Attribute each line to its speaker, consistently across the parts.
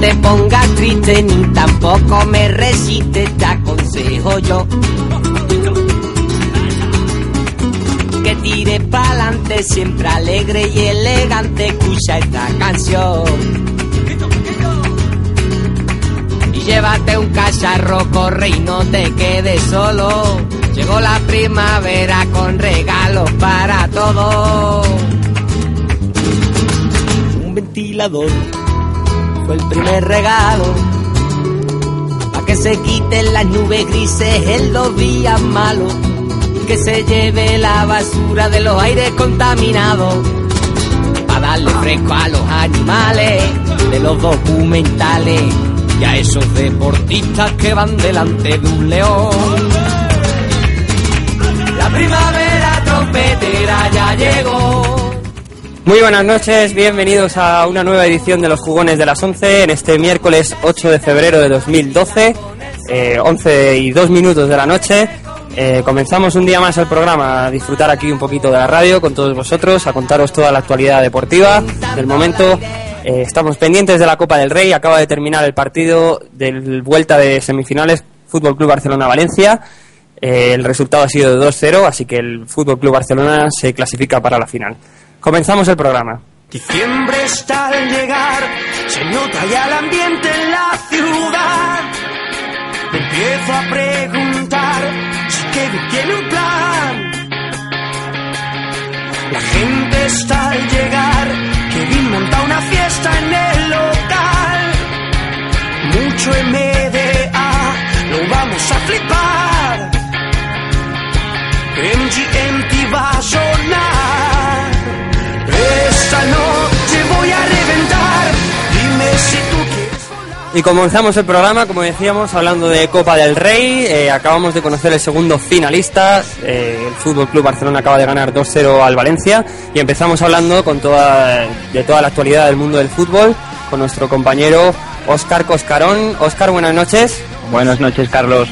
Speaker 1: te pongas triste ni tampoco me resistes, te aconsejo yo. Que tire pa'lante, siempre alegre y elegante, escucha esta canción. Y llévate un cacharro, corre y no te quedes solo. Llegó la primavera con regalos para todos. Un ventilador el primer regalo. Pa' que se quiten las nubes grises en los días malos. Que se lleve la basura de los aires contaminados. Pa' darle fresco a los animales de los documentales. Y a esos deportistas que van delante de un león. La primavera trompetera ya llegó.
Speaker 2: Muy buenas noches, bienvenidos a una nueva edición de los Jugones de las 11 en este miércoles 8 de febrero de 2012, eh, 11 y 2 minutos de la noche. Eh, comenzamos un día más el programa a disfrutar aquí un poquito de la radio con todos vosotros, a contaros toda la actualidad deportiva del momento. Eh, estamos pendientes de la Copa del Rey, acaba de terminar el partido del vuelta de semifinales Fútbol Club Barcelona-Valencia. Eh, el resultado ha sido de 2-0, así que el Fútbol Club Barcelona se clasifica para la final. Comenzamos el programa.
Speaker 1: Diciembre está al llegar, se nota ya el ambiente en la ciudad. Me empiezo a preguntar si Kevin tiene un plan. La gente está al llegar, Kevin monta una fiesta en el local. Mucho MDA, lo vamos a flipar. MGMT va a sonar.
Speaker 2: Y comenzamos el programa, como decíamos, hablando de Copa del Rey. Eh, acabamos de conocer el segundo finalista. Eh, el Fútbol Club Barcelona acaba de ganar 2-0 al Valencia. Y empezamos hablando con toda, de toda la actualidad del mundo del fútbol con nuestro compañero Óscar Coscarón. Óscar, buenas noches.
Speaker 3: Buenas noches, Carlos.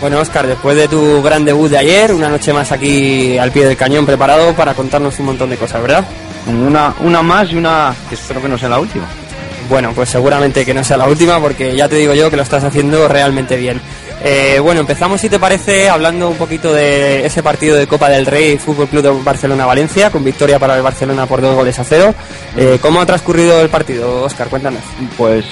Speaker 2: Bueno, Óscar, después de tu gran debut de ayer, una noche más aquí al pie del cañón preparado para contarnos un montón de cosas, ¿verdad?
Speaker 3: Una, una más y una que espero que no sea la última.
Speaker 2: Bueno, pues seguramente que no sea la última porque ya te digo yo que lo estás haciendo realmente bien. Eh, bueno, empezamos si te parece hablando un poquito de ese partido de Copa del Rey Fútbol Club de Barcelona-Valencia con victoria para el Barcelona por dos goles a cero. Eh, ¿Cómo ha transcurrido el partido, Óscar? Cuéntanos.
Speaker 3: Pues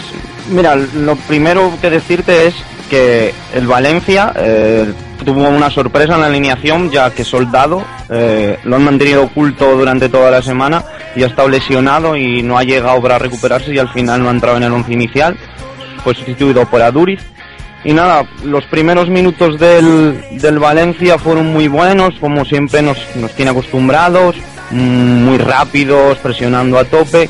Speaker 3: mira, lo primero que decirte es que el Valencia eh, tuvo una sorpresa en la alineación ya que Soldado eh, lo han mantenido oculto durante toda la semana y ha estado lesionado y no ha llegado para recuperarse y al final no ha entrado en el once inicial. Fue sustituido por Aduriz. Y nada, los primeros minutos del, del Valencia fueron muy buenos, como siempre nos, nos tiene acostumbrados, mm, muy rápidos, presionando a tope.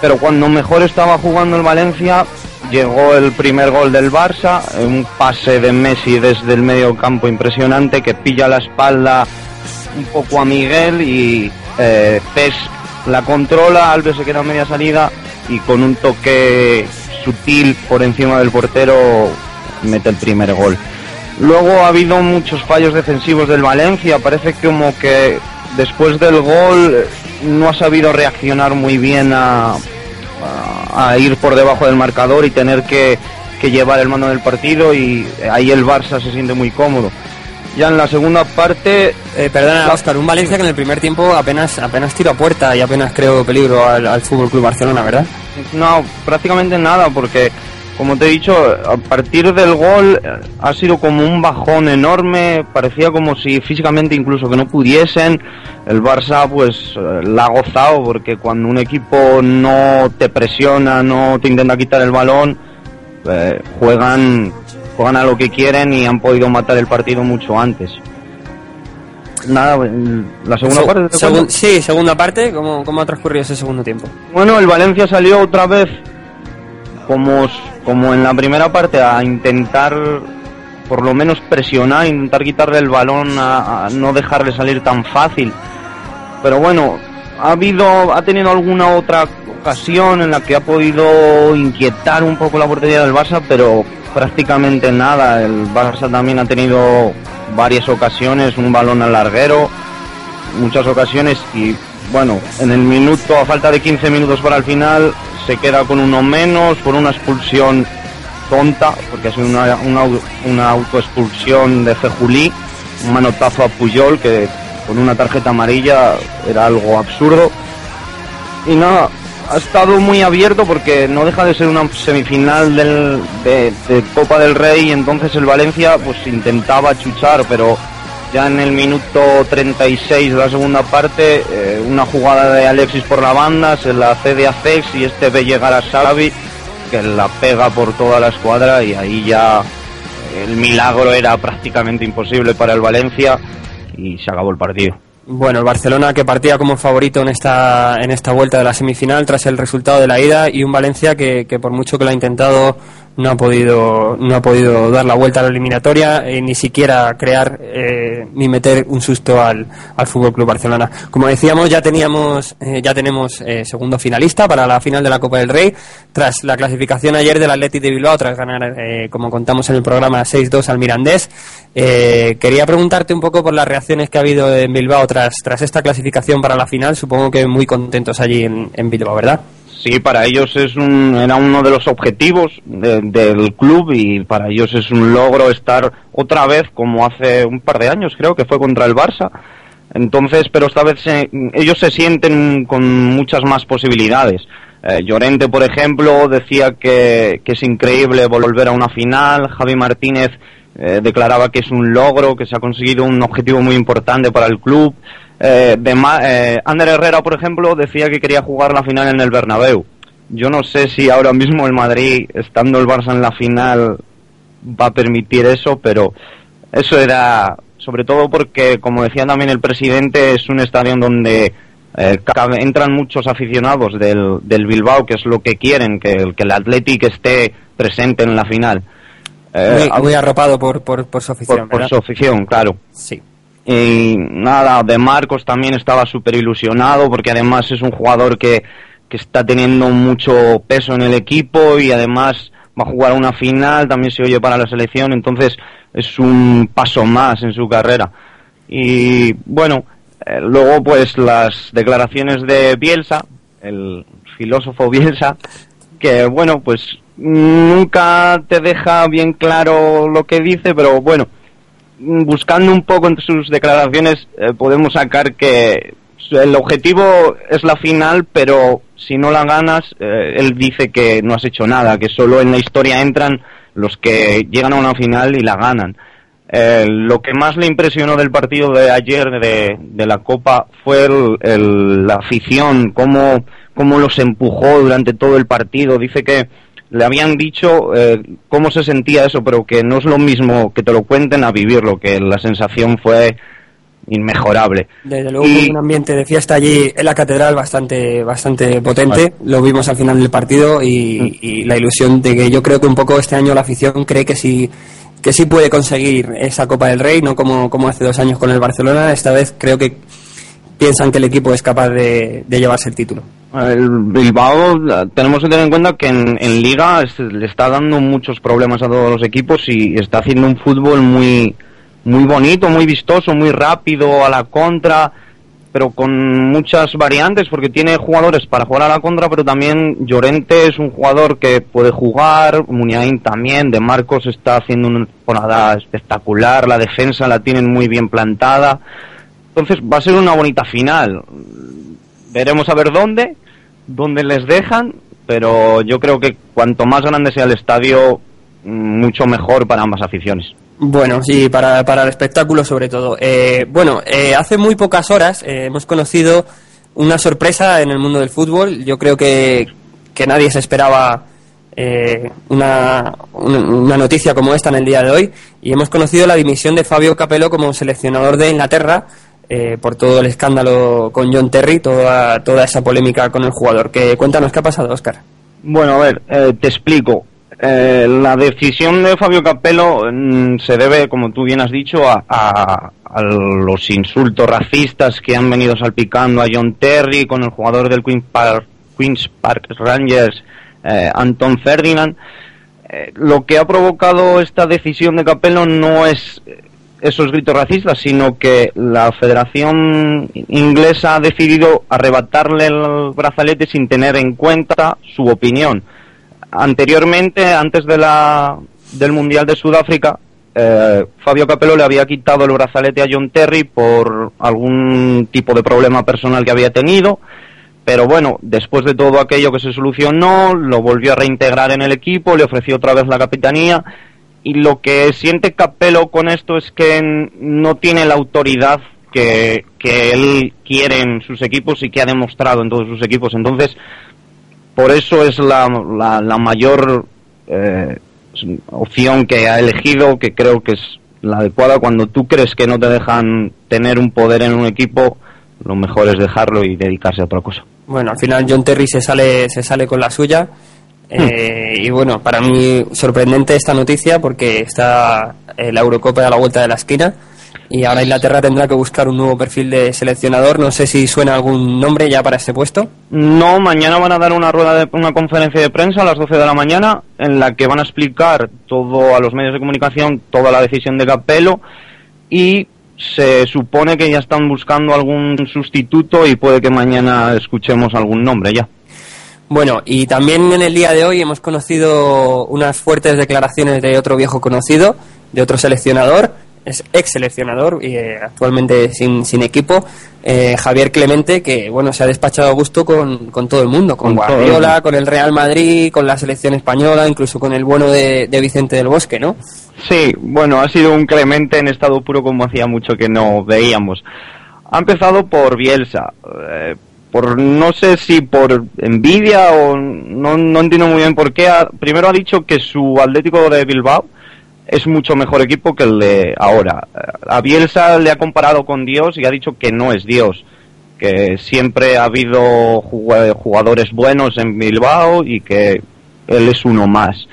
Speaker 3: Pero cuando mejor estaba jugando el Valencia, llegó el primer gol del Barça, un pase de Messi desde el medio campo impresionante que pilla la espalda un poco a Miguel y eh, Cés la controla, Alves se queda a media salida y con un toque sutil por encima del portero mete el primer gol. Luego ha habido muchos fallos defensivos del Valencia, parece como que después del gol no ha sabido reaccionar muy bien a, a, ir por debajo del marcador y tener que, que llevar el mando del partido y ahí el Barça se siente muy cómodo. Ya en la segunda parte
Speaker 2: Eh, perdona, Óscar, un Valencia que en el primer tiempo apenas apenas tiro a puerta y apenas creo peligro al, al Fútbol Club Barcelona, ¿verdad?
Speaker 3: No, prácticamente nada, porque como te he dicho, a partir del gol eh, ha sido como un bajón enorme, parecía como si físicamente incluso que no pudiesen. El Barça pues eh, la ha gozado porque cuando un equipo no te presiona, no te intenta quitar el balón, eh, juegan juegan a lo que quieren y han podido matar el partido mucho antes. Nada, el- la segunda
Speaker 2: Se-
Speaker 3: parte. ¿te
Speaker 2: segun- sí, segunda parte, ¿cómo, ¿cómo ha transcurrido ese segundo tiempo?
Speaker 3: Bueno, el Valencia salió otra vez como, como en la primera parte a intentar por lo menos presionar, intentar quitarle el balón, a, no dejarle salir tan fácil. Pero bueno, ha habido, ha tenido alguna otra ocasión en la que ha podido inquietar un poco la portería del Barça, pero prácticamente nada. El Barça también ha tenido varias ocasiones, un balón al larguero, muchas ocasiones y bueno, en el minuto, a falta de 15 minutos para el final, se queda con uno menos por una expulsión tonta, porque ha sido una, una, una autoexpulsión de Fejulí, un manotazo a Puyol que con una tarjeta amarilla era algo absurdo. Y nada, ha estado muy abierto porque no deja de ser una semifinal del, de, Copa del Rey y entonces el Valencia pues intentaba chuchar, pero ya en el minuto 36 de la segunda parte, eh, una jugada de Alexis por la banda, se la cede a Fex y este ve llegar a Xavi, que la pega por toda la escuadra y ahí ya el milagro era prácticamente imposible para el Valencia y se acabó el partido.
Speaker 2: Bueno, el Barcelona que partía como favorito en esta, en esta vuelta de la semifinal tras el resultado de la ida y un Valencia que, que por mucho que lo ha intentado no ha podido no ha podido dar la vuelta a la eliminatoria eh, ni siquiera crear eh, ni meter un susto al, al Fútbol Club Barcelona. Como decíamos ya teníamos eh, ya tenemos segundo finalista para la final de la Copa del Rey. Tras la clasificación ayer del Athletic de Bilbao tras ganar como contamos en el programa 6-2 al Mirandés quería preguntarte un poco por las reacciones que ha habido en Bilbao tras tras esta clasificación para la final. Supongo que muy contentos allí en, en Bilbao verdad
Speaker 3: Sí, para ellos es un, era uno de los objetivos del club y para ellos es un logro estar otra vez como hace un par de años, creo que fue contra el Barça. Entonces, pero esta vez ellos se sienten con muchas más posibilidades. Eh, Llorente, por ejemplo, decía que, que, es increíble volver a una final. Javi Martínez eh, declaraba que es un logro, que se ha conseguido un objetivo muy importante para el club. Eh, de eh, Ander Herrera, por ejemplo, decía que quería jugar la final en el Bernabéu. Yo no sé si ahora mismo el Madrid, estando el Barça en la final, va a permitir eso, pero eso era sobre todo porque, como decía también el presidente, es un estadio donde eh, entran muchos aficionados del, del, Bilbao, que es lo que quieren, que, el, que el Athletic esté presente en la final.
Speaker 2: Eh, muy, arropado por, por, por su afición.
Speaker 3: Por, por, su afición, claro.
Speaker 2: Sí.
Speaker 3: Y nada, de Marcos también estaba súper ilusionado porque además es un jugador que, que está teniendo mucho peso en el equipo y además va a jugar una final, también se oye para la selección, entonces es un paso más en su carrera. Y bueno, eh, luego pues las declaraciones de Bielsa, el filósofo Bielsa, que bueno, pues nunca te deja bien claro lo que dice, pero bueno, buscando un poco entre sus declaraciones, eh, podemos sacar que el objetivo es la final, pero si no la ganas, eh, él dice que no has hecho nada, que solo en la historia entran los que llegan a una final y la ganan. Eh, lo que más le impresionó del partido de ayer de, de la Copa fue la afición, cómo, cómo los empujó durante todo el partido. Dice que le habían dicho eh, cómo se sentía eso, pero que no es lo mismo que te lo cuenten a vivirlo, que la sensación fue inmejorable.
Speaker 2: Desde luego un ambiente de fiesta allí en la catedral bastante bastante potente, lo vimos al final del partido y, y, la ilusión de que yo creo que un poco este año la afición cree que sí que sí puede conseguir esa Copa del Rey, no como, como hace dos años con el Barcelona, esta vez creo que piensan que el equipo es capaz de, llevarse el título.
Speaker 3: El Bilbao, tenemos que tener en cuenta que en, Liga le está dando muchos problemas a todos los equipos y está haciendo un fútbol muy, muy bonito, muy vistoso, muy rápido, a la contra, pero con muchas variantes porque tiene jugadores para jugar a la contra, pero también Llorente es un jugador que puede jugar, Muniain también, De Marcos está haciendo una temporada espectacular, la defensa la tienen muy bien plantada entonces va a ser una bonita final. Veremos a ver dónde, dónde les dejan, pero yo creo que cuanto más grande sea el estadio, mucho mejor para ambas aficiones.
Speaker 2: Bueno, sí, para, para el espectáculo sobre todo. Eh, bueno, eh, hace muy pocas horas eh, hemos conocido una sorpresa en el mundo del fútbol. Yo creo que, que nadie se esperaba una, una, noticia como esta en el día de hoy y hemos conocido la dimisión de Fabio Capello como seleccionador de Inglaterra eh, por todo el escándalo con John Terry, toda, toda esa polémica con el jugador. Que, cuéntanos qué ha pasado, Oscar.
Speaker 3: Bueno, a ver, eh, te explico. Eh, la decisión de Fabio Capello mm, se debe, como tú bien has dicho, a, los insultos racistas que han venido salpicando a John Terry con el jugador del Queen's Park, Queens Park Rangers, Anton Ferdinand. lo que ha provocado esta decisión de Capello no es esos gritos racistas, sino que la Federación Inglesa ha decidido arrebatarle el brazalete sin tener en cuenta su opinión. Anteriormente, antes de la, del Mundial de Sudáfrica, eh, Fabio Capello le había quitado el brazalete a John Terry por algún tipo de problema personal que había tenido, pero bueno, después de todo aquello que se solucionó, lo volvió a reintegrar en el equipo, le ofreció otra vez la capitanía y lo que siente Capello con esto es que no tiene la autoridad que, él quiere en sus equipos y que ha demostrado en todos sus equipos. Entonces, por eso es la, la, mayor eh, opción que ha elegido, que creo que es la adecuada. Cuando tú crees que no te dejan tener un poder en un equipo, lo mejor es dejarlo y dedicarse a otra cosa.
Speaker 2: Bueno, al final John Terry se sale, se sale con la suya. Eh, y bueno, para mí sorprendente esta noticia porque está la Eurocopa a la vuelta de la esquina y ahora Inglaterra tendrá que buscar un nuevo perfil de seleccionador. No sé si suena algún nombre ya para este puesto.
Speaker 3: No, mañana van a dar una rueda de una conferencia de prensa a las 12 de la mañana en la que van a explicar todo a los medios de comunicación toda la decisión de Capello y se supone que ya están buscando algún sustituto y puede que mañana escuchemos algún nombre ya.
Speaker 2: Bueno, y también en el día de hoy hemos conocido unas fuertes declaraciones de otro viejo conocido, de otro seleccionador, es ex seleccionador y eh, actualmente sin, sin equipo, eh, Javier Clemente, que bueno, se ha despachado a gusto con, con todo el mundo, con, Guardiola, con el Real Madrid, con la selección española, incluso con el bueno de, Vicente del Bosque, ¿no?
Speaker 3: Sí, bueno, ha sido un Clemente en estado puro como hacía mucho que no veíamos. Ha empezado por Bielsa, eh, por no sé si por envidia o no, no entiendo muy bien por qué. primero ha dicho que su Atlético de Bilbao es mucho mejor equipo que el de ahora. A Bielsa le ha comparado con Dios y ha dicho que no es Dios, que siempre ha habido jugadores buenos en Bilbao y que él es uno más.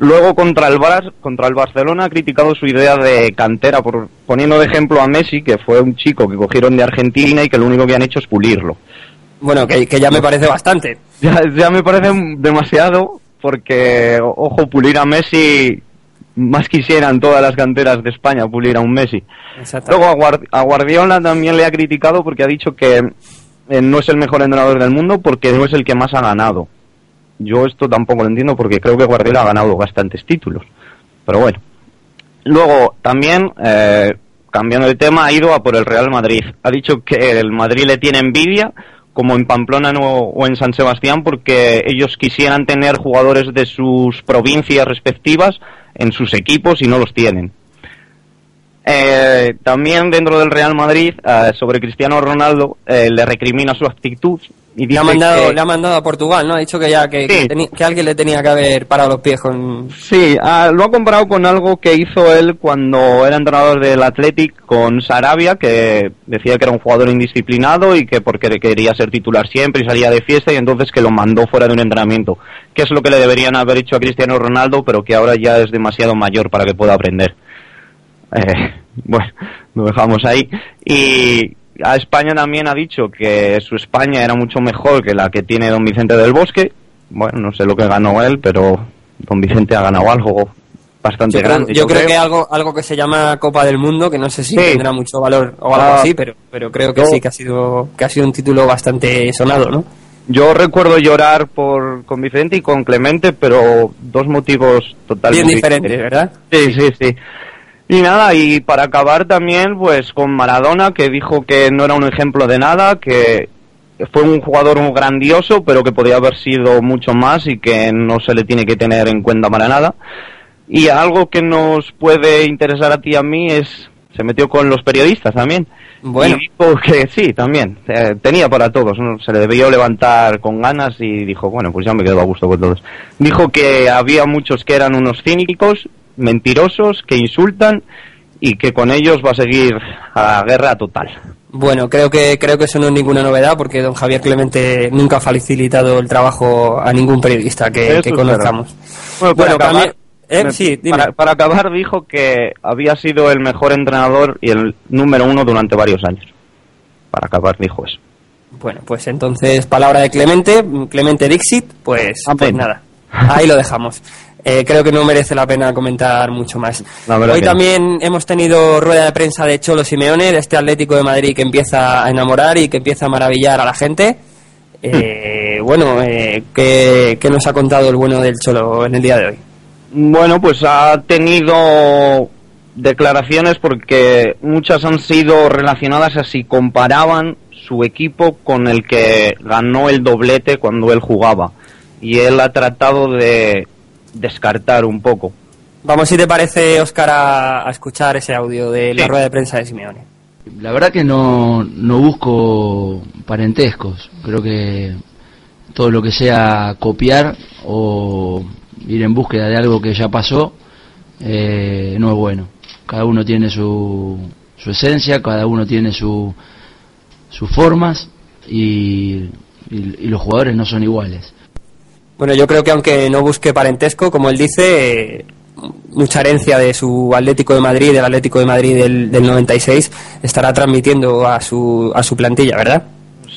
Speaker 3: Luego contra el, Bar contra el Barcelona ha criticado su idea de cantera, por, poniendo de ejemplo a Messi, que fue un chico que cogieron de Argentina y que lo único que han hecho es pulirlo.
Speaker 2: Bueno, que, ya me parece bastante.
Speaker 3: Ya, ya me parece demasiado, porque, ojo, pulir a Messi más quisieran todas las canteras de España pulir a un Messi. Luego a, Guardiola también le ha criticado porque ha dicho que eh, no es el mejor entrenador del mundo porque no es el que más ha ganado. Yo esto tampoco lo entiendo porque creo que Guardiola ha ganado bastantes títulos. Pero bueno. Luego también, eh, cambiando de tema, ha ido a por el Real Madrid. Ha dicho que el Madrid le tiene envidia como en Pamplona o en San Sebastián, porque ellos quisieran tener jugadores de sus provincias respectivas en sus equipos y no los tienen. Eh, también dentro del Real Madrid, eh, sobre Cristiano Ronaldo, eh, le recrimina su actitud.
Speaker 2: Y le, ha mandado, le ha mandado a Portugal, ¿no? Ha dicho que ya que, que, alguien le tenía que haber parado los pies con...
Speaker 3: Sí, ah, lo ha comparado con algo que hizo él cuando era entrenador del Athletic con Sarabia, que decía que era un jugador indisciplinado y que porque quería ser titular siempre y salía de fiesta y entonces que lo mandó fuera de un entrenamiento. Que es lo que le deberían haber hecho a Cristiano Ronaldo, pero que ahora ya es demasiado mayor para que pueda aprender. Eh, bueno, lo dejamos ahí. Y a España también ha dicho que su España era mucho mejor que la que tiene don Vicente del Bosque. Bueno, no sé lo que ganó él, pero don Vicente ha ganado algo bastante grande.
Speaker 2: yo, creo, que algo algo que se llama Copa del Mundo, que no sé si tendrá mucho valor o algo ah, así, pero pero creo que sí que ha sido que ha sido un título bastante sonado, ¿no?
Speaker 3: Yo recuerdo llorar por con Vicente y con Clemente, pero dos motivos totalmente
Speaker 2: Bien diferentes, ¿verdad?
Speaker 3: Sí, sí, sí. Y nada, y para acabar también, pues con Maradona, que dijo que no era un ejemplo de nada, que fue un jugador muy grandioso, pero que podía haber sido mucho más y que no se le tiene que tener en cuenta para nada. Y algo que nos puede interesar a ti y a mí es, se metió con los periodistas también. Bueno. Y dijo que sí, también, eh, tenía para todos, se le debió levantar con ganas y dijo, bueno, pues ya me quedo a gusto con todos. Dijo que había muchos que eran unos cínicos mentirosos que insultan y que con ellos va a seguir a guerra total.
Speaker 2: Bueno, creo que creo que eso no es ninguna novedad porque don Javier Clemente nunca ha facilitado el trabajo a ningún periodista que, conozcamos.
Speaker 3: Bueno, eh, para, acabar dijo que había sido el mejor entrenador y el número uno durante varios años. Para acabar dijo eso.
Speaker 2: Bueno, pues entonces palabra de Clemente, Clemente Dixit, pues, pues nada, ahí lo dejamos. Eh, creo que no merece la pena comentar mucho más. Hoy también hemos tenido rueda de prensa de Cholo Simeone, de este Atlético de Madrid que empieza a enamorar y que empieza a maravillar a la gente. Eh, bueno, eh, ¿qué, ¿qué nos ha contado el bueno del Cholo en el día de hoy?
Speaker 3: Bueno, pues ha tenido declaraciones porque muchas han sido relacionadas a si comparaban su equipo con el que ganó el doblete cuando él jugaba. Y él ha tratado de descartar un poco.
Speaker 2: Vamos, si te parece, Oscar, a, escuchar ese audio de la rueda de prensa de Simeone.
Speaker 4: La verdad que no, no busco parentescos. Creo que todo lo que sea copiar o ir en búsqueda de algo que ya pasó eh, no es bueno. Cada uno tiene su, su esencia, cada uno tiene su, sus formas y, y los jugadores no son iguales.
Speaker 2: Bueno, yo creo que aunque no busque parentesco, como él dice, mucha herencia de su Atlético de Madrid, del Atlético de Madrid del, 96, estará transmitiendo a su, a su plantilla, ¿verdad?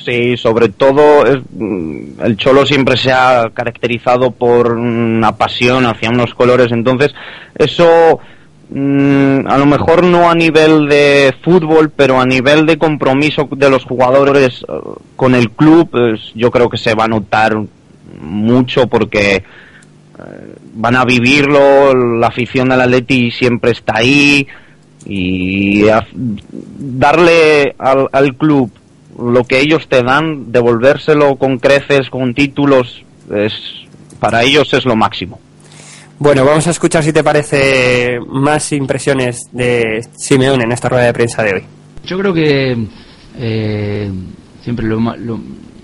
Speaker 3: Sí, sobre todo mm, el Cholo siempre se ha caracterizado por una pasión hacia unos colores, entonces eso mm, a lo mejor no a nivel de fútbol, pero a nivel de compromiso de los jugadores eh, con el club, pues, yo creo que se va a notar mucho porque eh, van a vivirlo, la afición del Atleti siempre está ahí y darle al, al, club lo que ellos te dan, devolvérselo con creces, con títulos, es, para ellos es lo máximo.
Speaker 2: Bueno, vamos a escuchar si te parece más impresiones de Simeone en esta rueda de prensa de hoy.
Speaker 4: Yo creo que eh, siempre lo, lo,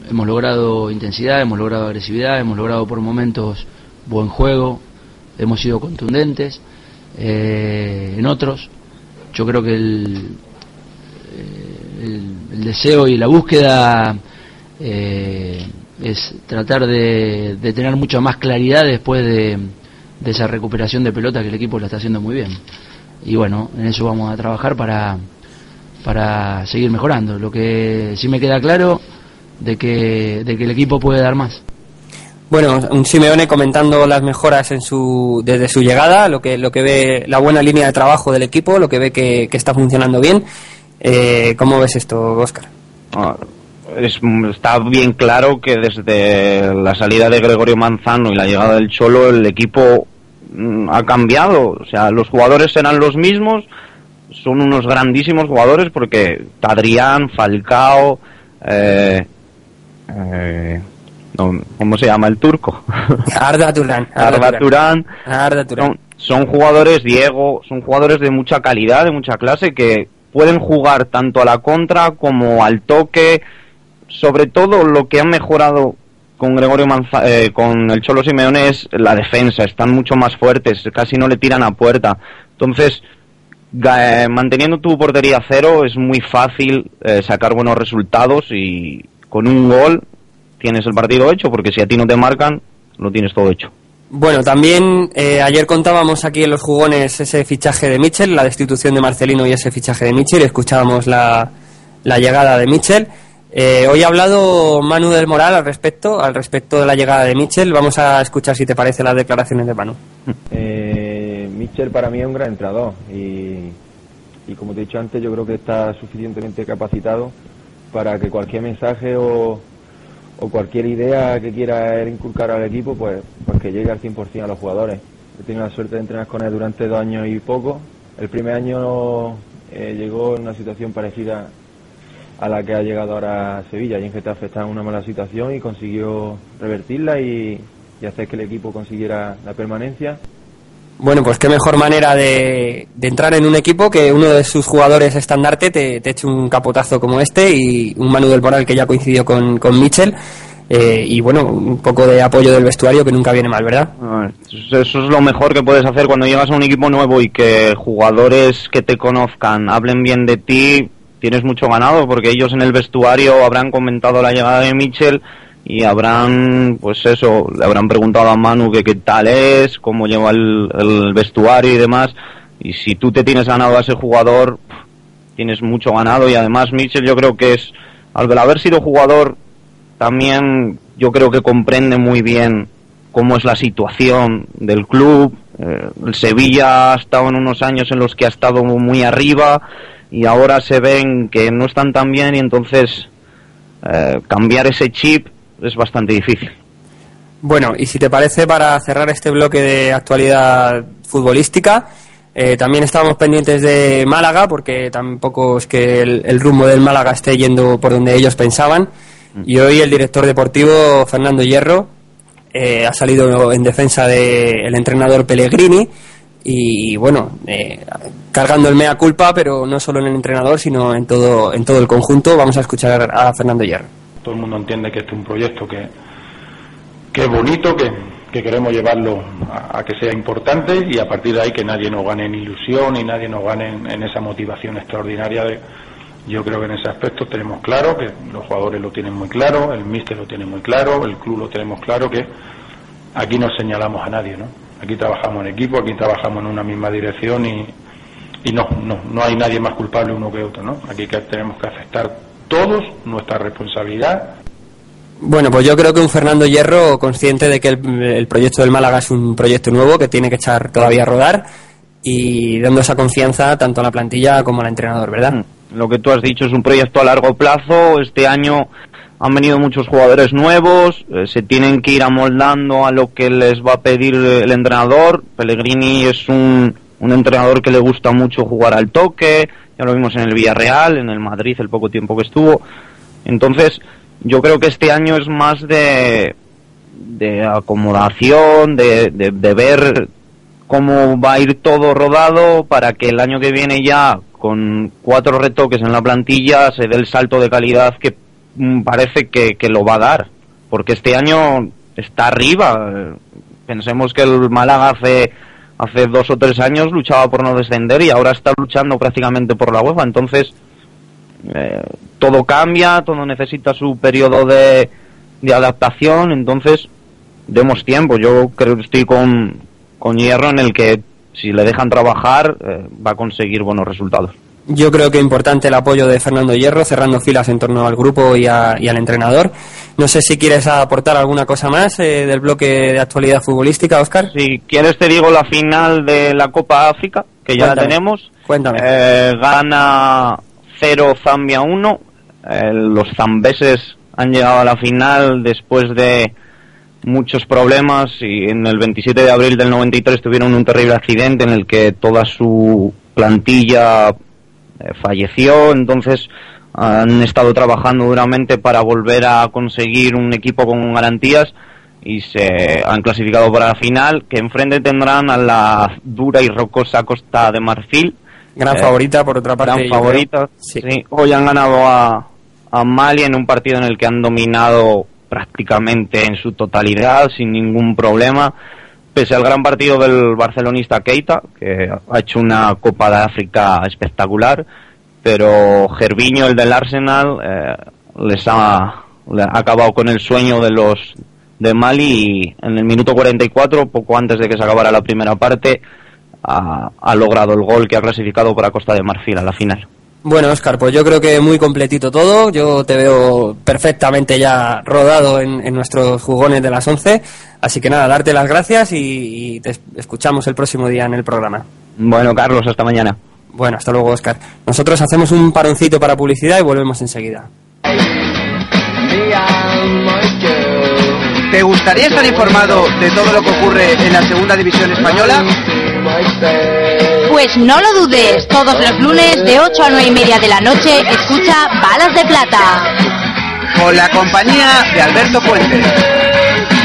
Speaker 4: hemos logrado intensidad, hemos logrado agresividad, hemos logrado por momentos buen juego, hemos sido contundentes. Eh, en otros, yo creo que el, eh, deseo y la búsqueda eh, es tratar de, tener mucha más claridad después de, de esa recuperación de pelota que el equipo la está haciendo muy bien. Y bueno, en eso vamos a trabajar para, para seguir mejorando. Lo que sí me queda claro de que, de que el equipo puede dar más.
Speaker 2: Bueno, un Simeone comentando las mejoras en su, desde su llegada, lo que, lo que ve la buena línea de trabajo del equipo, lo que ve que, está funcionando bien. Eh, ¿Cómo ves esto, Oscar?
Speaker 3: Ah, está bien claro que desde la salida de Gregorio Manzano y la llegada del Cholo, el equipo mm, ha cambiado. O sea, los jugadores serán los mismos, son unos grandísimos jugadores porque Adrián, Falcao, eh, eh, ¿cómo se llama el turco?
Speaker 2: Arda Turán.
Speaker 3: Arda Turán. Son, son, jugadores, Diego, son jugadores de mucha calidad, de mucha clase, que pueden jugar tanto a la contra como al toque. Sobre todo lo que han mejorado con Gregorio Manza eh, con el Cholo Simeone es la defensa, están mucho más fuertes, casi no le tiran a puerta. Entonces, eh, manteniendo tu portería cero es muy fácil eh, sacar buenos resultados y con un gol tienes el partido hecho, porque si a ti no te marcan, lo tienes todo hecho.
Speaker 2: Bueno, también eh, ayer contábamos aquí en los jugones ese fichaje de Mitchell, la destitución de Marcelino y ese fichaje de Mitchell, escuchábamos la, la llegada de Mitchell. Eh, hoy ha hablado Manu del Moral al respecto, al respecto de la llegada de Mitchell. Vamos a escuchar si te parece las declaraciones de Manu.
Speaker 5: Eh, Mitchell para mí es un gran entrenador y, y como te he dicho antes, yo creo que está suficientemente capacitado para que cualquier mensaje o, o cualquier idea que quiera inculcar al equipo, pues, pues que llegue al 100% a los jugadores. He tenido la suerte de entrenar con él durante dos años y poco. El primer año eh, llegó en una situación parecida a la que ha llegado ahora Sevilla. Y en Getafe está en una mala situación y consiguió revertirla y hacer que el equipo consiguiera la permanencia.
Speaker 2: Bueno, pues qué mejor manera de, entrar en un equipo que uno de sus jugadores estandarte te, te eche un capotazo como este y un Manu del Moral que ya coincidió con, con Mitchell. Eh, y bueno, un poco de apoyo del vestuario que nunca viene mal, ¿verdad?
Speaker 3: Eso es lo mejor que puedes hacer cuando llegas a un equipo nuevo y que jugadores que te conozcan hablen bien de ti, tienes mucho ganado porque ellos en el vestuario habrán comentado la llegada de Mitchell y habrán, pues eso, le habrán preguntado a Manu que qué tal es, cómo lleva el, vestuario y demás. Y si tú te tienes ganado a ese jugador, tienes mucho ganado. Y además, Mitchell, yo creo que es, al haber sido jugador, también yo creo que comprende muy bien cómo es la situación del club. Eh, el Sevilla ha estado en unos años en los que ha estado muy arriba y ahora se ven que no están tan bien y entonces eh, cambiar ese chip es bastante difícil.
Speaker 2: Bueno, y si te parece, para cerrar este bloque de actualidad futbolística, eh, también estábamos pendientes de Málaga, porque tampoco es que el, rumbo del Málaga esté yendo por donde ellos pensaban. Y hoy el director deportivo, Fernando Hierro, eh, ha salido en defensa del entrenador Pellegrini y bueno, eh, cargando el mea culpa, pero no solo en el entrenador, sino en todo, en todo el conjunto. Vamos a escuchar a Fernando Hierro.
Speaker 6: Todo el mundo entiende que este es un proyecto que, que es bonito, que, que queremos llevarlo a, que sea importante y a partir de ahí que nadie nos gane en ilusión y nadie nos gane en, esa motivación extraordinaria de yo creo que en ese aspecto tenemos claro que los jugadores lo tienen muy claro, el míster lo tiene muy claro, el club lo tenemos claro que aquí no señalamos a nadie, ¿no? Aquí trabajamos en equipo, aquí trabajamos en una misma dirección y, y no, no, no hay nadie más culpable uno que otro, ¿no? Aquí tenemos que aceptar todos nuestra responsabilidad
Speaker 2: bueno, pues yo creo que un Fernando Hierro consciente de que el, proyecto del Málaga es un proyecto nuevo que tiene que echar todavía a rodar y dando esa confianza tanto a la plantilla como al entrenador, ¿verdad?
Speaker 3: Lo que tú has dicho es un proyecto a largo plazo. Este año han venido muchos jugadores nuevos, eh, se tienen que ir amoldando a lo que les va a pedir el entrenador. Pellegrini es un, un entrenador que le gusta mucho jugar al toque, ya lo vimos en el Villarreal, en el Madrid el poco tiempo que estuvo. Entonces, yo creo que este año es más de, de acomodación, de, de, ver cómo va a ir todo rodado para que el año que viene ya con cuatro retoques en la plantilla se dé el salto de calidad que mm, parece que, que lo va a dar. Porque este año está arriba. Pensemos que el Málaga hace, hace dos o tres años luchaba por no descender y ahora está luchando prácticamente por la UEFA. Entonces, eh, todo cambia, todo necesita su periodo de, adaptación, entonces demos tiempo. Yo creo que estoy con, con Hierro en el que si le dejan trabajar eh, va a conseguir buenos resultados.
Speaker 2: Yo creo que es importante el apoyo de Fernando Hierro, cerrando filas en torno al grupo y, al entrenador. No sé si quieres aportar alguna cosa más eh, del bloque de actualidad futbolística, Oscar.
Speaker 3: Si quieres te digo la final de la Copa África, que ya la tenemos.
Speaker 2: Cuéntame.
Speaker 3: gana 0 Zambia 1. Eh, los zambeses han llegado a la final después de muchos problemas y en el 27 de abril del 93 tuvieron un terrible accidente en el que toda su plantilla eh, falleció. Entonces han estado trabajando duramente para volver a conseguir un equipo con garantías y se han clasificado para la final que enfrente tendrán a la dura y rocosa Costa de Marfil
Speaker 2: Gran eh, favorita, por otra parte.
Speaker 3: Gran favorita, sí. Hoy han ganado a, a Mali en un partido en el que han dominado prácticamente en su totalidad, sin ningún problema. Pese al gran partido del barcelonista Keita, que ha hecho una Copa de África espectacular, pero Gerviño, el del Arsenal, eh, les ha, ha acabado con el sueño de los de Mali y en el minuto 44, poco antes de que se acabara la primera parte, ha, logrado el gol que ha clasificado para Costa de Marfil a la final.
Speaker 2: Bueno, Oscar, pues yo creo que muy completito todo. Yo te veo perfectamente ya rodado en, nuestros jugones de las 11. Así que nada, darte las gracias y, te escuchamos el próximo día en el programa.
Speaker 3: Bueno, Carlos, hasta mañana.
Speaker 2: Bueno, hasta luego, Oscar. Nosotros hacemos un paroncito para publicidad y volvemos enseguida.
Speaker 7: ¿Te gustaría estar informado de todo lo que ocurre en la segunda división española?
Speaker 8: Pues no lo dudes, todos los lunes de 8 a 9 y media de la noche escucha Balas de Plata.
Speaker 7: Con la compañía de Alberto Puente.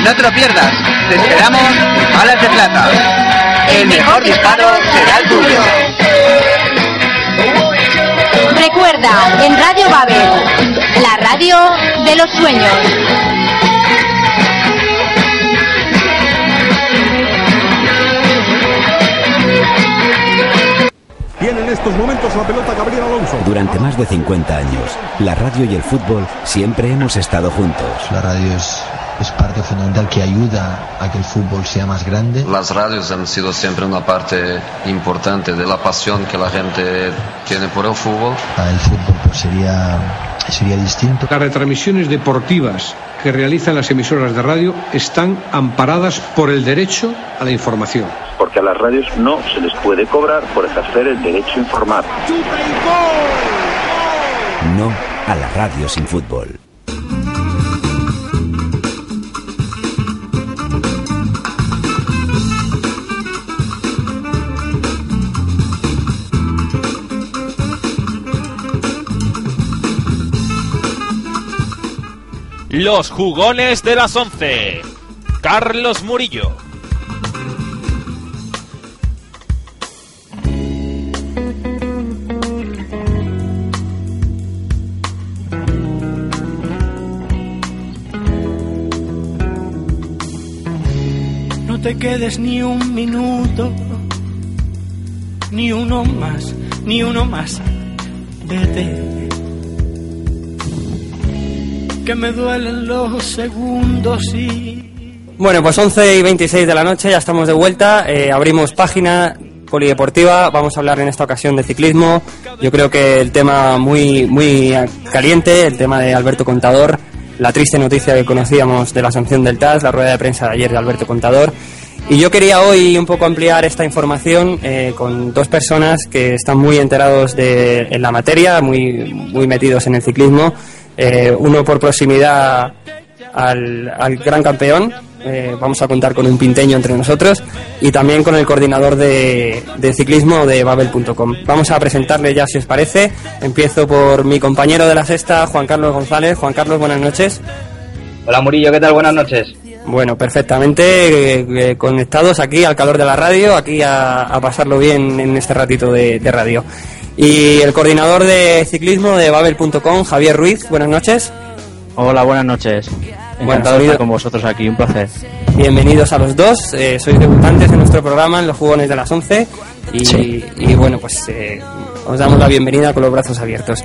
Speaker 7: No te lo pierdas, te esperamos en Balas de Plata. El mejor disparo será el tuyo.
Speaker 8: Recuerda, en Radio Babel, la radio de los sueños.
Speaker 9: Estos momentos la pelota Gabriel Alonso.
Speaker 10: Durante más de 50 años, la radio y el fútbol siempre hemos estado juntos.
Speaker 11: La radio es, es parte fundamental que ayuda a que el fútbol sea más grande.
Speaker 12: Las radios han sido siempre una parte importante de la pasión que la gente tiene por el fútbol.
Speaker 11: El fútbol pues, sería sería distinto.
Speaker 9: Las retransmisiones deportivas que realizan las emisoras de radio están amparadas por el derecho a la información.
Speaker 13: Porque a las radios no se les puede cobrar por ejercer el derecho a informar.
Speaker 10: No a la radio sin fútbol.
Speaker 14: Los jugones de las 11. Carlos Murillo.
Speaker 15: No te quedes ni un minuto, ni uno más, ni uno más. Vete. Que me duelen los segundos y
Speaker 2: Bueno, pues 11 y 26 de la noche, ya estamos de vuelta. eh, abrimos página polideportiva. Vamos a hablar en esta ocasión de ciclismo. Yo creo que el tema muy, muy caliente, el tema de Alberto Contador. La triste noticia que conocíamos de la sanción del TAS, la rueda de prensa de ayer de Alberto Contador. Y yo quería hoy un poco ampliar esta información eh, con dos personas que están muy enterados de, en la materia, muy, muy metidos en el ciclismo. Eh, uno por proximidad al, al gran campeón. eh, vamos a contar con un pinteño entre nosotros y también con el coordinador de, de ciclismo de babel.com. Vamos a presentarle ya si os parece. Empiezo por mi compañero de la sexta, Juan Carlos González. Juan Carlos, buenas noches.
Speaker 16: Hola Murillo, ¿qué tal? Buenas noches.
Speaker 2: Bueno, perfectamente eh, eh, conectados aquí al calor de la radio, aquí a, a pasarlo bien en este ratito de, de radio. Y el coordinador de ciclismo de babel.com, Javier Ruiz, buenas noches.
Speaker 17: Hola, buenas noches. Encantado de estar con vosotros aquí, un placer.
Speaker 2: Bienvenidos a los dos, eh, sois debutantes en nuestro programa en los jugones de las 11 y, y bueno, pues eh, os damos la bienvenida con los brazos abiertos.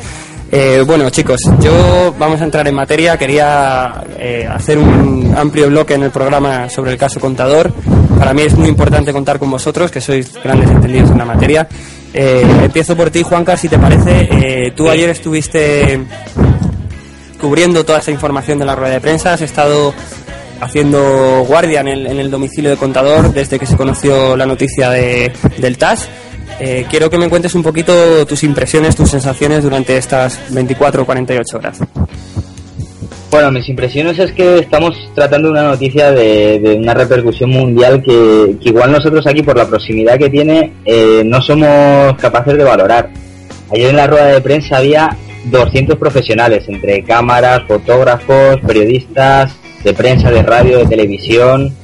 Speaker 2: Eh, bueno, chicos, yo vamos a entrar en materia. Quería eh, hacer un amplio bloque en el programa sobre el caso Contador. Para mí es muy importante contar con vosotros, que sois grandes entendidos en la materia. Eh, empiezo por ti, Juanca, si te parece. Eh, tú ayer estuviste cubriendo toda esa información de la rueda de prensa, has estado haciendo guardia en el, en el domicilio de Contador desde que se conoció la noticia de, del TAS. Eh, quiero que me cuentes un poquito tus impresiones, tus sensaciones durante estas 24 o 48 horas.
Speaker 16: Bueno, mis impresiones es que estamos tratando una noticia de, una repercusión mundial que, que igual nosotros aquí por la proximidad que tiene eh, no somos capaces de valorar. Ayer en la rueda de prensa había 200 profesionales, entre cámaras, fotógrafos, periodistas, de prensa, de radio, de televisión,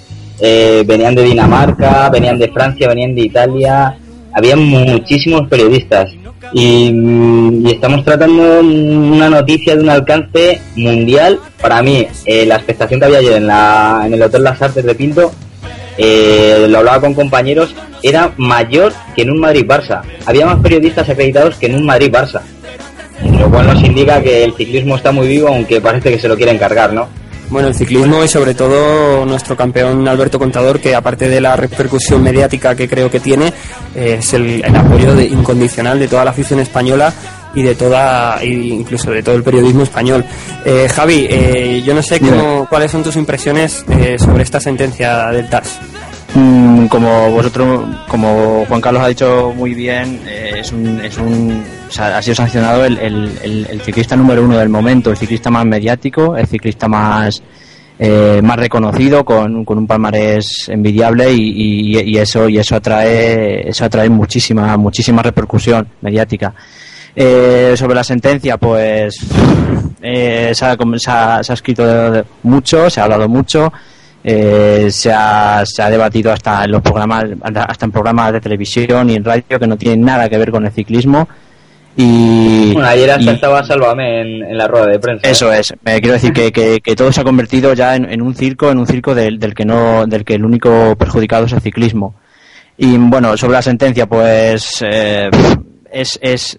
Speaker 16: eh, venían de Dinamarca, venían de Francia, venían de Italia, había muchísimos periodistas y, estamos tratando una noticia de un alcance mundial. Para mí, eh, la expectación que había ayer en, la, en el Hotel Las Artes de Pinto, eh, lo hablaba con compañeros, era mayor que en un Madrid-Barça. Había más periodistas acreditados que en un Madrid-Barça. Lo cual nos indica que el ciclismo está muy vivo, aunque parece que se lo quieren cargar, ¿no?
Speaker 2: Bueno, el ciclismo y sobre todo nuestro campeón Alberto Contador, que aparte de la repercusión mediática que creo que tiene, eh, es el, el apoyo de- incondicional de toda la afición española y de toda, incluso de todo el periodismo español. Eh, Javi, eh, yo no sé cómo, cuáles son tus impresiones eh, sobre esta sentencia del TAS.
Speaker 17: Mm, Como vosotros, como Juan Carlos ha dicho muy bien, eh, es un, es un, sea, ha sido sancionado el, ciclista número uno del momento, el ciclista más mediático, el ciclista más eh, más reconocido, con, un palmarés envidiable y, eso y eso atrae eso atrae muchísima muchísima repercusión mediática. Eh, sobre la sentencia, pues eh, se, ha, se ha- se ha escrito mucho, se ha hablado mucho, eh, se, ha, se ha debatido hasta en los programas, hasta en programas de televisión y en radio que no tienen nada que ver con el ciclismo. Y,
Speaker 16: Bueno, ayer hasta
Speaker 17: y-
Speaker 16: estaba Sálvame en, en la rueda de prensa. ¿eh?
Speaker 17: eso es, me quiero decir que, que, que todo se ha convertido ya en, en un circo, en un circo del, del que no, del que el único perjudicado es el ciclismo. Y bueno, sobre la sentencia, pues eh, es, es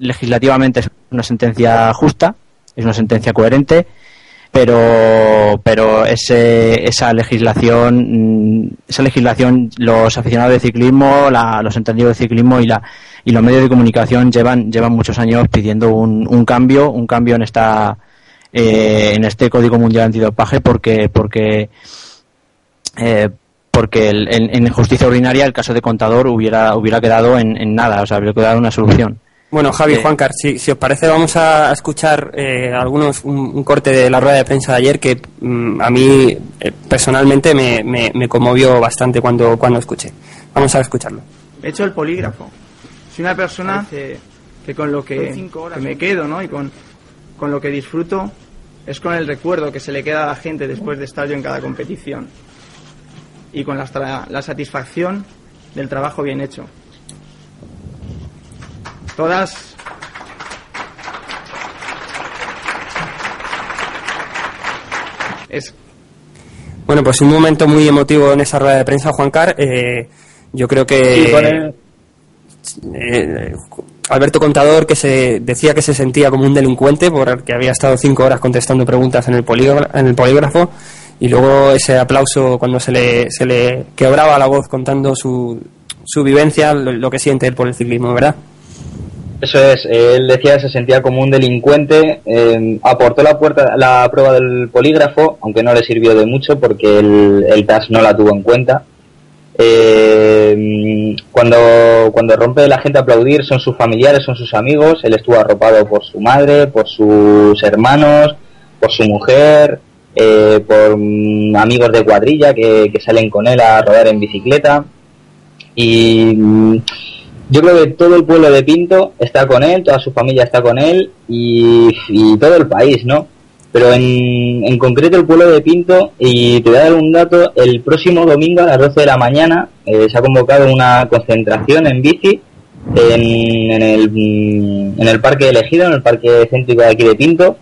Speaker 17: legislativamente es una sentencia justa, es una sentencia coherente. Pero pero ese, esa legislación mm, esa legislación los aficionados de ciclismo la, los entendidos de ciclismo y la y los medios de comunicación llevan llevan muchos años pidiendo un, un cambio un cambio en esta eh, en este código mundial antidopaje porque porque eh, porque el- en, justicia ordinaria el caso de contador hubiera hubiera quedado en, en nada o sea hubiera quedado una solución
Speaker 2: Bueno, Javi,
Speaker 17: Eh,
Speaker 2: Juancar, si, si os parece, vamos a escuchar eh, algunos un, un corte de la rueda de prensa de ayer que mm, a mí eh, personalmente me, me, me conmovió bastante cuando, cuando escuché. Vamos a escucharlo.
Speaker 18: He hecho el polígrafo. Soy una persona que, que con lo que, que me quedo, ¿no? Y con, con lo que disfruto es con el recuerdo que se le queda a la gente después de estar yo en cada competición. Y con la satisfacción del trabajo bien hecho. Todas es
Speaker 2: Bueno, pues un momento muy emotivo en esa rueda de prensa, Juancar. Eh, yo creo que
Speaker 16: Sí,
Speaker 2: eh, Alberto Contador, que se decía que se sentía como un delincuente porque había estado cinco horas contestando preguntas en el, en el polígrafo, y luego ese aplauso cuando se le, se le quebraba la voz contando su, su vivencia, lo, lo que siente él por el ciclismo, ¿verdad?
Speaker 16: Eso es, él decía que se sentía como un delincuente, eh, aportó la, puerta, la prueba del polígrafo, aunque no le sirvió de mucho porque el, el TAS no la tuvo en cuenta. Eh, cuando, cuando rompe la gente a aplaudir son sus familiares, son sus amigos, él estuvo arropado por su madre, por sus hermanos, por su mujer, eh, por mm, amigos de cuadrilla que, que salen con él a rodar en bicicleta. Y mm, yo creo que todo el pueblo de Pinto está con él, toda su familia está con él y, todo el país, ¿no? Pero en, en concreto el pueblo de Pinto, y te voy a dar un dato, el próximo domingo a las 12 de la mañana eh, se ha convocado una concentración en bici en, en el, mm, en el parque elegido, en el parque céntrico de aquí de Pinto,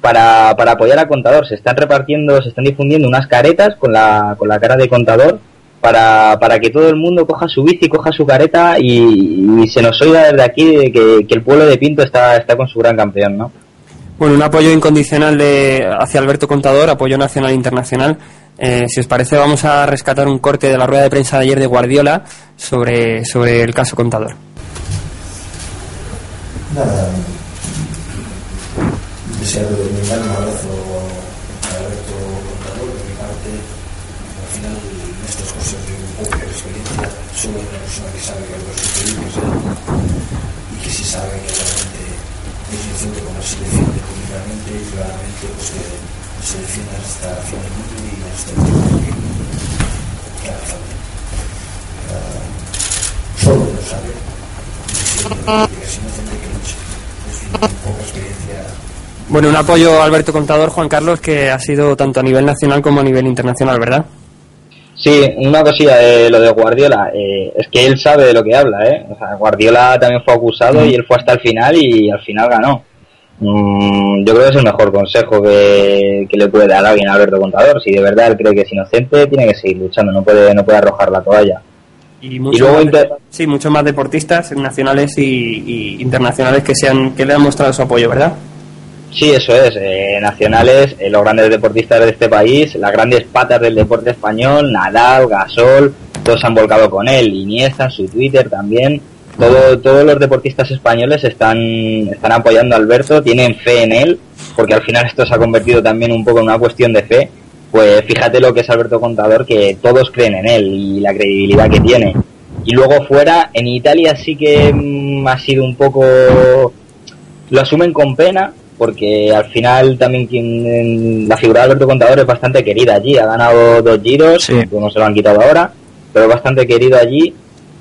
Speaker 16: para, para apoyar a Contador. Se están repartiendo, se están difundiendo unas caretas con la, con la cara de Contador para, para que todo el mundo coja su bici, coja su careta y, y se nos oiga desde aquí de que, que el pueblo de Pinto está, está con su gran campeón, ¿no?
Speaker 2: Bueno, un apoyo incondicional de, hacia Alberto Contador, apoyo nacional e internacional. Eh, si os parece, vamos a rescatar un corte de la rueda de prensa de ayer de Guardiola sobre, sobre el caso Contador.
Speaker 19: Nada, desearle brindar un abrazo a Alberto Contador de mi parte. Al final, en estas cosas de un poco de experiencia, solo una persona que sabe que algo es él, y que sí sabe que realmente es inocente como se defiende públicamente y claramente, pues se defiende hasta el y hasta el tiempo que. Ah, solo lo sabe. Que es inocente que. Es una poca experiencia
Speaker 2: Bueno, un apoyo Alberto Contador, Juan Carlos, que ha sido tanto a nivel nacional como a nivel internacional, ¿verdad?
Speaker 16: Sí, una cosilla de lo de Guardiola, eh, es que él sabe de lo que habla, ¿eh? O sea, Guardiola también fue acusado y él fue hasta el final y al final ganó. Mm, yo creo que es el mejor consejo que, que le puede dar a alguien a Alberto Contador. Si de verdad él cree que es inocente, tiene que seguir luchando, no puede, no puede arrojar la toalla.
Speaker 2: Y, muchos
Speaker 16: luego
Speaker 2: más,
Speaker 16: inter-
Speaker 2: sí, muchos más deportistas nacionales y, y internacionales que, se han, que le han mostrado su apoyo, ¿verdad?
Speaker 16: Sí, eso es. eh, nacionales, eh, los grandes deportistas de este país, las grandes patas del deporte español, Nadal, Gasol, todos se han volcado con él. Iniesta su Twitter también. Todo, todos los deportistas españoles están, están apoyando a Alberto, tienen fe en él, porque al final esto se ha convertido también un poco en una cuestión de fe. Pues fíjate lo que es Alberto Contador, que todos creen en él y la credibilidad que tiene. Y luego fuera, en Italia sí que mm, ha sido un poco lo asumen con pena porque al final también quien la figura de Alberto Contador es bastante querida allí ha ganado dos giros no se lo han quitado ahora pero bastante querido allí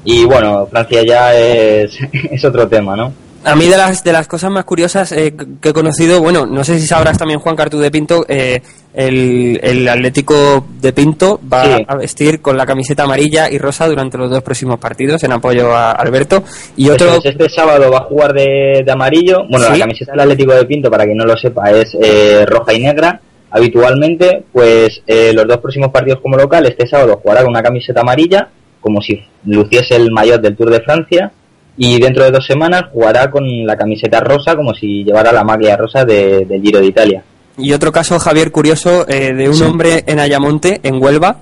Speaker 16: y bueno Francia ya es, es otro tema no
Speaker 2: A mí de las, de las cosas más curiosas eh, que he conocido, bueno, no sé si sabrás también Juan Cartú de Pinto, eh, el, el Atlético de Pinto va
Speaker 16: Sí.
Speaker 2: a vestir con la camiseta amarilla y rosa durante los dos próximos partidos en apoyo a Alberto. Y otro,
Speaker 16: Eso es, este sábado va a jugar de, de amarillo bueno
Speaker 2: Sí.
Speaker 16: la camiseta del Atlético de Pinto para quien no lo sepa es eh, roja y negra habitualmente pues eh, los dos próximos partidos como local este sábado jugará con una camiseta amarilla como si luciese el maillot del Tour de Francia y dentro de dos semanas jugará con la camiseta rosa como si llevara la maglia rosa de- del Giro de Italia.
Speaker 2: Y otro caso, Javier, curioso, eh, de un hombre en Ayamonte, en Huelva,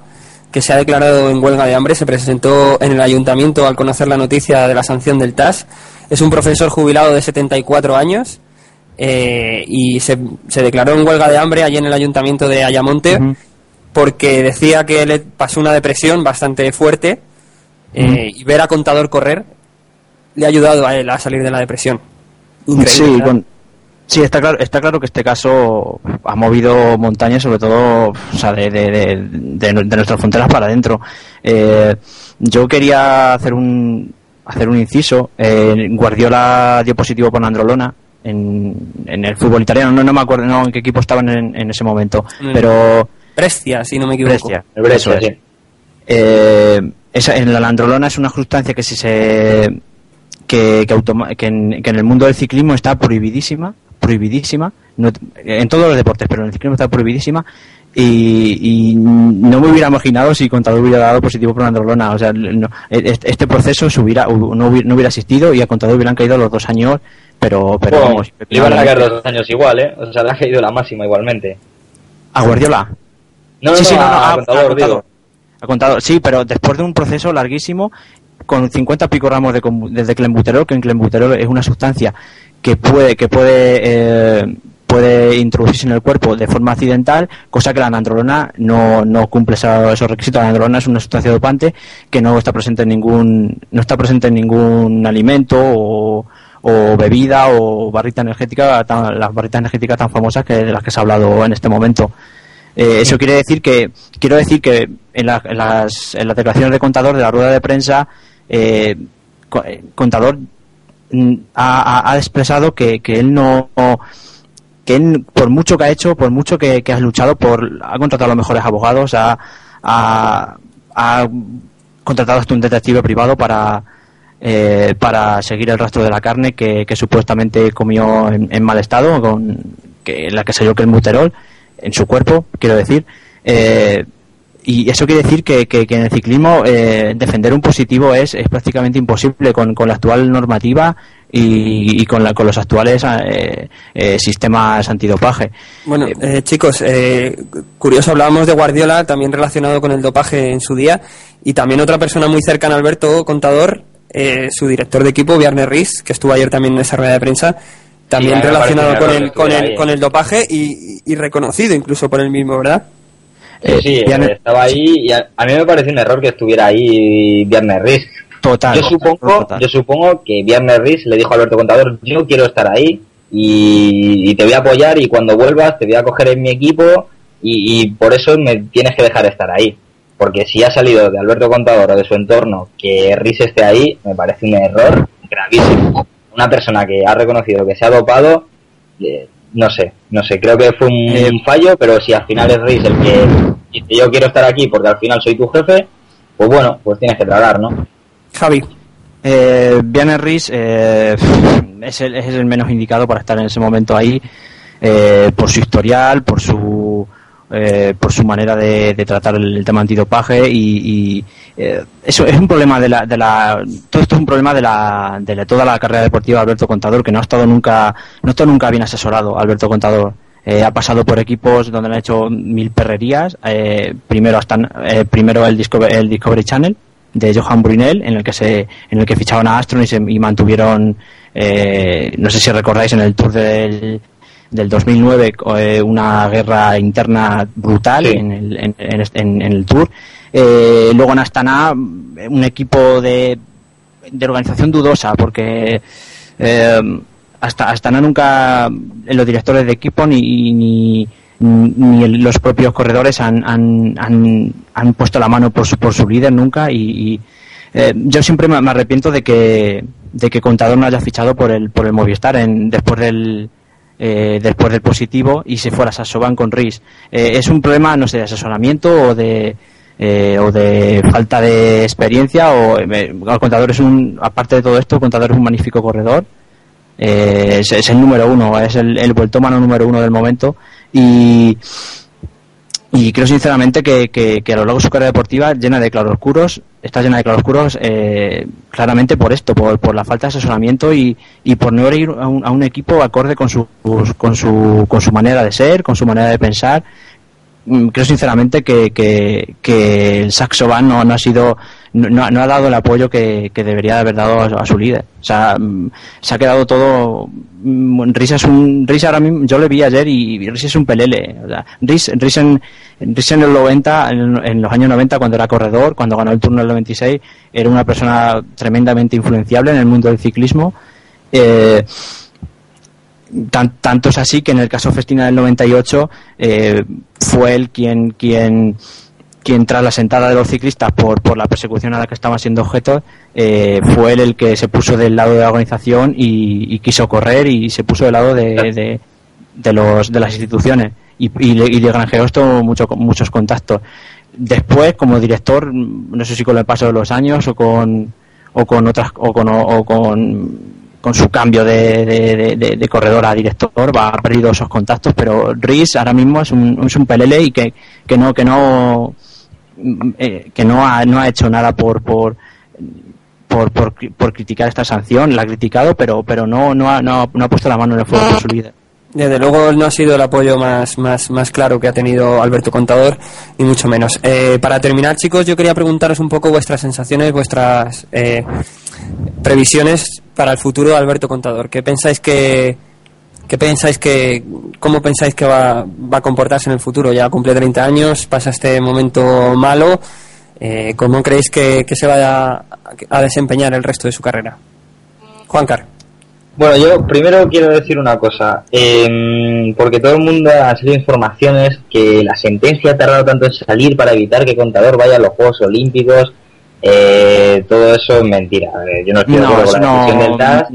Speaker 2: que se ha declarado en huelga de hambre, se presentó en el ayuntamiento al conocer la noticia de la sanción del TAS. Es un profesor jubilado de 74 años eh, y se, se declaró en huelga de hambre allí en el ayuntamiento de Ayamonte porque decía que le pasó una depresión bastante fuerte eh, y ver a Contador correr le ha ayudado a él a salir de la depresión. Increíble,
Speaker 17: sí, sí, está claro, está claro que este caso ha movido montañas, sobre todo o sea, de, de, de- de- de nuestras fronteras para adentro. Eh, yo quería hacer un hacer un inciso. Eh, Guardiola dio positivo por Androlona en, en el fútbol italiano. No, no me acuerdo no, en qué equipo estaban en, en ese momento,
Speaker 2: Mm.
Speaker 17: pero
Speaker 2: Brescia, si no me equivoco.
Speaker 17: Brescia,
Speaker 16: Brescia,
Speaker 17: eso es.
Speaker 16: sí.
Speaker 17: Eh, esa, en la landrolona es una sustancia que si se que, que, que en, que en el mundo del ciclismo está prohibidísima, prohibidísima, no- en todos los deportes, pero en el ciclismo está prohibidísima y, y no me hubiera imaginado si Contador hubiera dado positivo por landrolona, o sea, no- este, este proceso se hubiera, no, hubiera, no hubiera existido y a Contador hubieran caído los dos años, pero, pero
Speaker 16: Bueno,
Speaker 17: vamos,
Speaker 16: le iban a caer los dos años igual, ¿eh? O sea, le ha caído la máxima igualmente.
Speaker 17: a Guardiola.
Speaker 16: No, no,
Speaker 17: sí,
Speaker 16: no,
Speaker 17: no, no,
Speaker 16: a
Speaker 17: a-
Speaker 16: Contador,
Speaker 17: a Contador.
Speaker 16: digo.
Speaker 17: A Contador, sí, pero después de un proceso larguísimo, con 50 pico ramos de, de, clenbuterol, que en clenbuterol es una sustancia que puede, que puede, eh, puede introducirse en el cuerpo de forma accidental, cosa que la nandrolona no, no cumple esos requisitos. La nandrolona es una sustancia dopante que no está presente en ningún, no está presente en ningún alimento o, o bebida o barrita energética, tan- las barritas energéticas tan famosas que de las que se ha hablado en este momento. Eh, eso quiere decir que quiero decir que en, la- en las, en las declaraciones de contador de la rueda de prensa eh, eh, contador mm, ha, expresado que, que él no que él por mucho que ha hecho por mucho que, que has luchado por ha contratado a los mejores abogados ha, contratado hasta un detective privado para eh, para seguir el rastro de la carne que, supuestamente comió en, en mal estado con que la que salió que el muterol en su cuerpo, quiero decir. Eh, y eso quiere decir que, que- que en el ciclismo eh, defender un positivo es, es prácticamente imposible con, con la actual normativa y, y con, la- con los actuales eh, eh, sistemas antidopaje.
Speaker 2: Bueno, eh, chicos, curioso, hablábamos de Guardiola, también relacionado con el dopaje en su día, y también otra persona muy cercana Alberto Contador, su director de equipo, Bjarne Ries, que estuvo ayer también en esa rueda de prensa, también relacionado con el, con, el, con
Speaker 16: eh.
Speaker 2: el dopaje y, y reconocido incluso por él mismo, ¿verdad?
Speaker 16: Sí, sí,
Speaker 17: Bjarne-
Speaker 16: estaba ahí y a, a mí me parece un error que estuviera ahí Viernes Riz.
Speaker 17: Total.
Speaker 16: Yo supongo, yo supongo que Viernes Riz le dijo a Alberto Contador, yo quiero estar ahí y, y te voy a apoyar y cuando vuelvas te voy a coger en mi equipo y, y por eso me tienes que dejar estar ahí. Porque si ha salido de Alberto Contador o de su entorno que Riz esté ahí, me parece un error gravísimo. Una persona que ha reconocido que se ha dopado, eh, no sé, no sé, creo que fue un,
Speaker 17: Eh,
Speaker 16: un fallo, pero si al final es Riz el que dice yo quiero estar aquí porque al final soy tu jefe, pues bueno, pues tienes que tragar, ¿no?
Speaker 2: Javi.
Speaker 17: Eh, Vianney Riz eh, es, el, es el menos indicado para estar en ese momento ahí eh, por su historial, por su eh, por su manera de, de tratar el, tema antidopaje y, eh, eso es un problema de la, de la todo esto es un problema de la de toda la carrera deportiva de Alberto Contador que no ha estado nunca no ha nunca bien asesorado Alberto Contador. Eh, ha pasado por equipos donde han hecho mil perrerías. Eh, primero hasta eh, primero el Discovery, el Discovery Channel de Johan Brunel en el que se en el que fichaban a Astron y, se, y mantuvieron eh, no sé si recordáis en el Tour del del 2009 eh, una guerra interna brutal en, el, en, en este- en- en el Tour. Eh, luego en Astana un equipo de, de organización dudosa porque eh, hasta Astana nunca los directores de equipo ni, ni ni los propios corredores han, han, han, han puesto la mano por su, por su líder nunca y, y, eh, yo siempre me, me arrepiento de que de que Contador no haya fichado por el por el Movistar en, después del eh, después del positivo y se fuera Sasoban con Riz Eh, es un problema no sé de asesoramiento o de eh, o de falta de experiencia o eh, el contador es un aparte de todo esto el contador es un magnífico corredor. Eh, es, es el número uno, es el, el vueltómano número uno del momento. Y y creo sinceramente que, que, a lo largo de su carrera deportiva llena de claroscuros, está llena de claroscuros eh, claramente por esto, por, por, la falta de asesoramiento y, y por no ir a un, a un, equipo acorde con su, con, su, con su manera de ser, con su manera de pensar. Mm, creo sinceramente que, que, el Saxo Van no, no ha sido no, no, ha dado el apoyo que, debería haber dado a, su líder. O sea, mm, se ha quedado todo. Mm, Risa es un. Risa ahora mismo, yo le vi ayer y Risa es un pelele. O sea, Risa, Risa, en, en el 90, en, los años 90, cuando era corredor, cuando ganó el turno del 96, era una persona tremendamente influenciable en el mundo del ciclismo. Eh, tan, tanto es así que en el caso Festina del 98 eh, fue él quien, quien quien tras la sentada de los ciclistas por, por la persecución a la que estaban siendo objetos, eh, fue él el que se puso del lado de la organización y, quiso correr y se puso del lado de, de, los, de las instituciones y, y, le, granjeó esto mucho, muchos contactos. Después, como director, no sé si con el paso de los años o con, o con otras, o con, o con, con su cambio de, de, corredor a director va a perdido esos contactos pero Riz ahora mismo es un, es un pelele y que, que no que no eh, que no ha, no ha hecho nada por, por, por, por, criticar esta sanción, la ha criticado, pero, pero no, no, ha, no ha puesto la mano en el fuego por su líder.
Speaker 2: Desde luego no ha sido el apoyo más, más, más claro que ha tenido Alberto Contador, ni mucho menos. Eh, para terminar, chicos, yo quería preguntaros un poco vuestras sensaciones, vuestras eh, previsiones para el futuro de Alberto Contador. ¿Qué pensáis que, ¿Qué pensáis que, cómo pensáis que va, va a comportarse en el futuro? Ya cumple 30 años, pasa este momento malo. Eh, ¿Cómo creéis que, que se vaya a, a, desempeñar el resto de su carrera? Juan Car.
Speaker 16: Bueno, yo primero quiero decir una cosa, eh, porque todo el mundo ha salido informaciones que la sentencia ha tardado tanto en salir para evitar que Contador vaya a los Juegos Olímpicos. Eh, todo eso es mentira. Yo no estoy de acuerdo con la decisión del TAS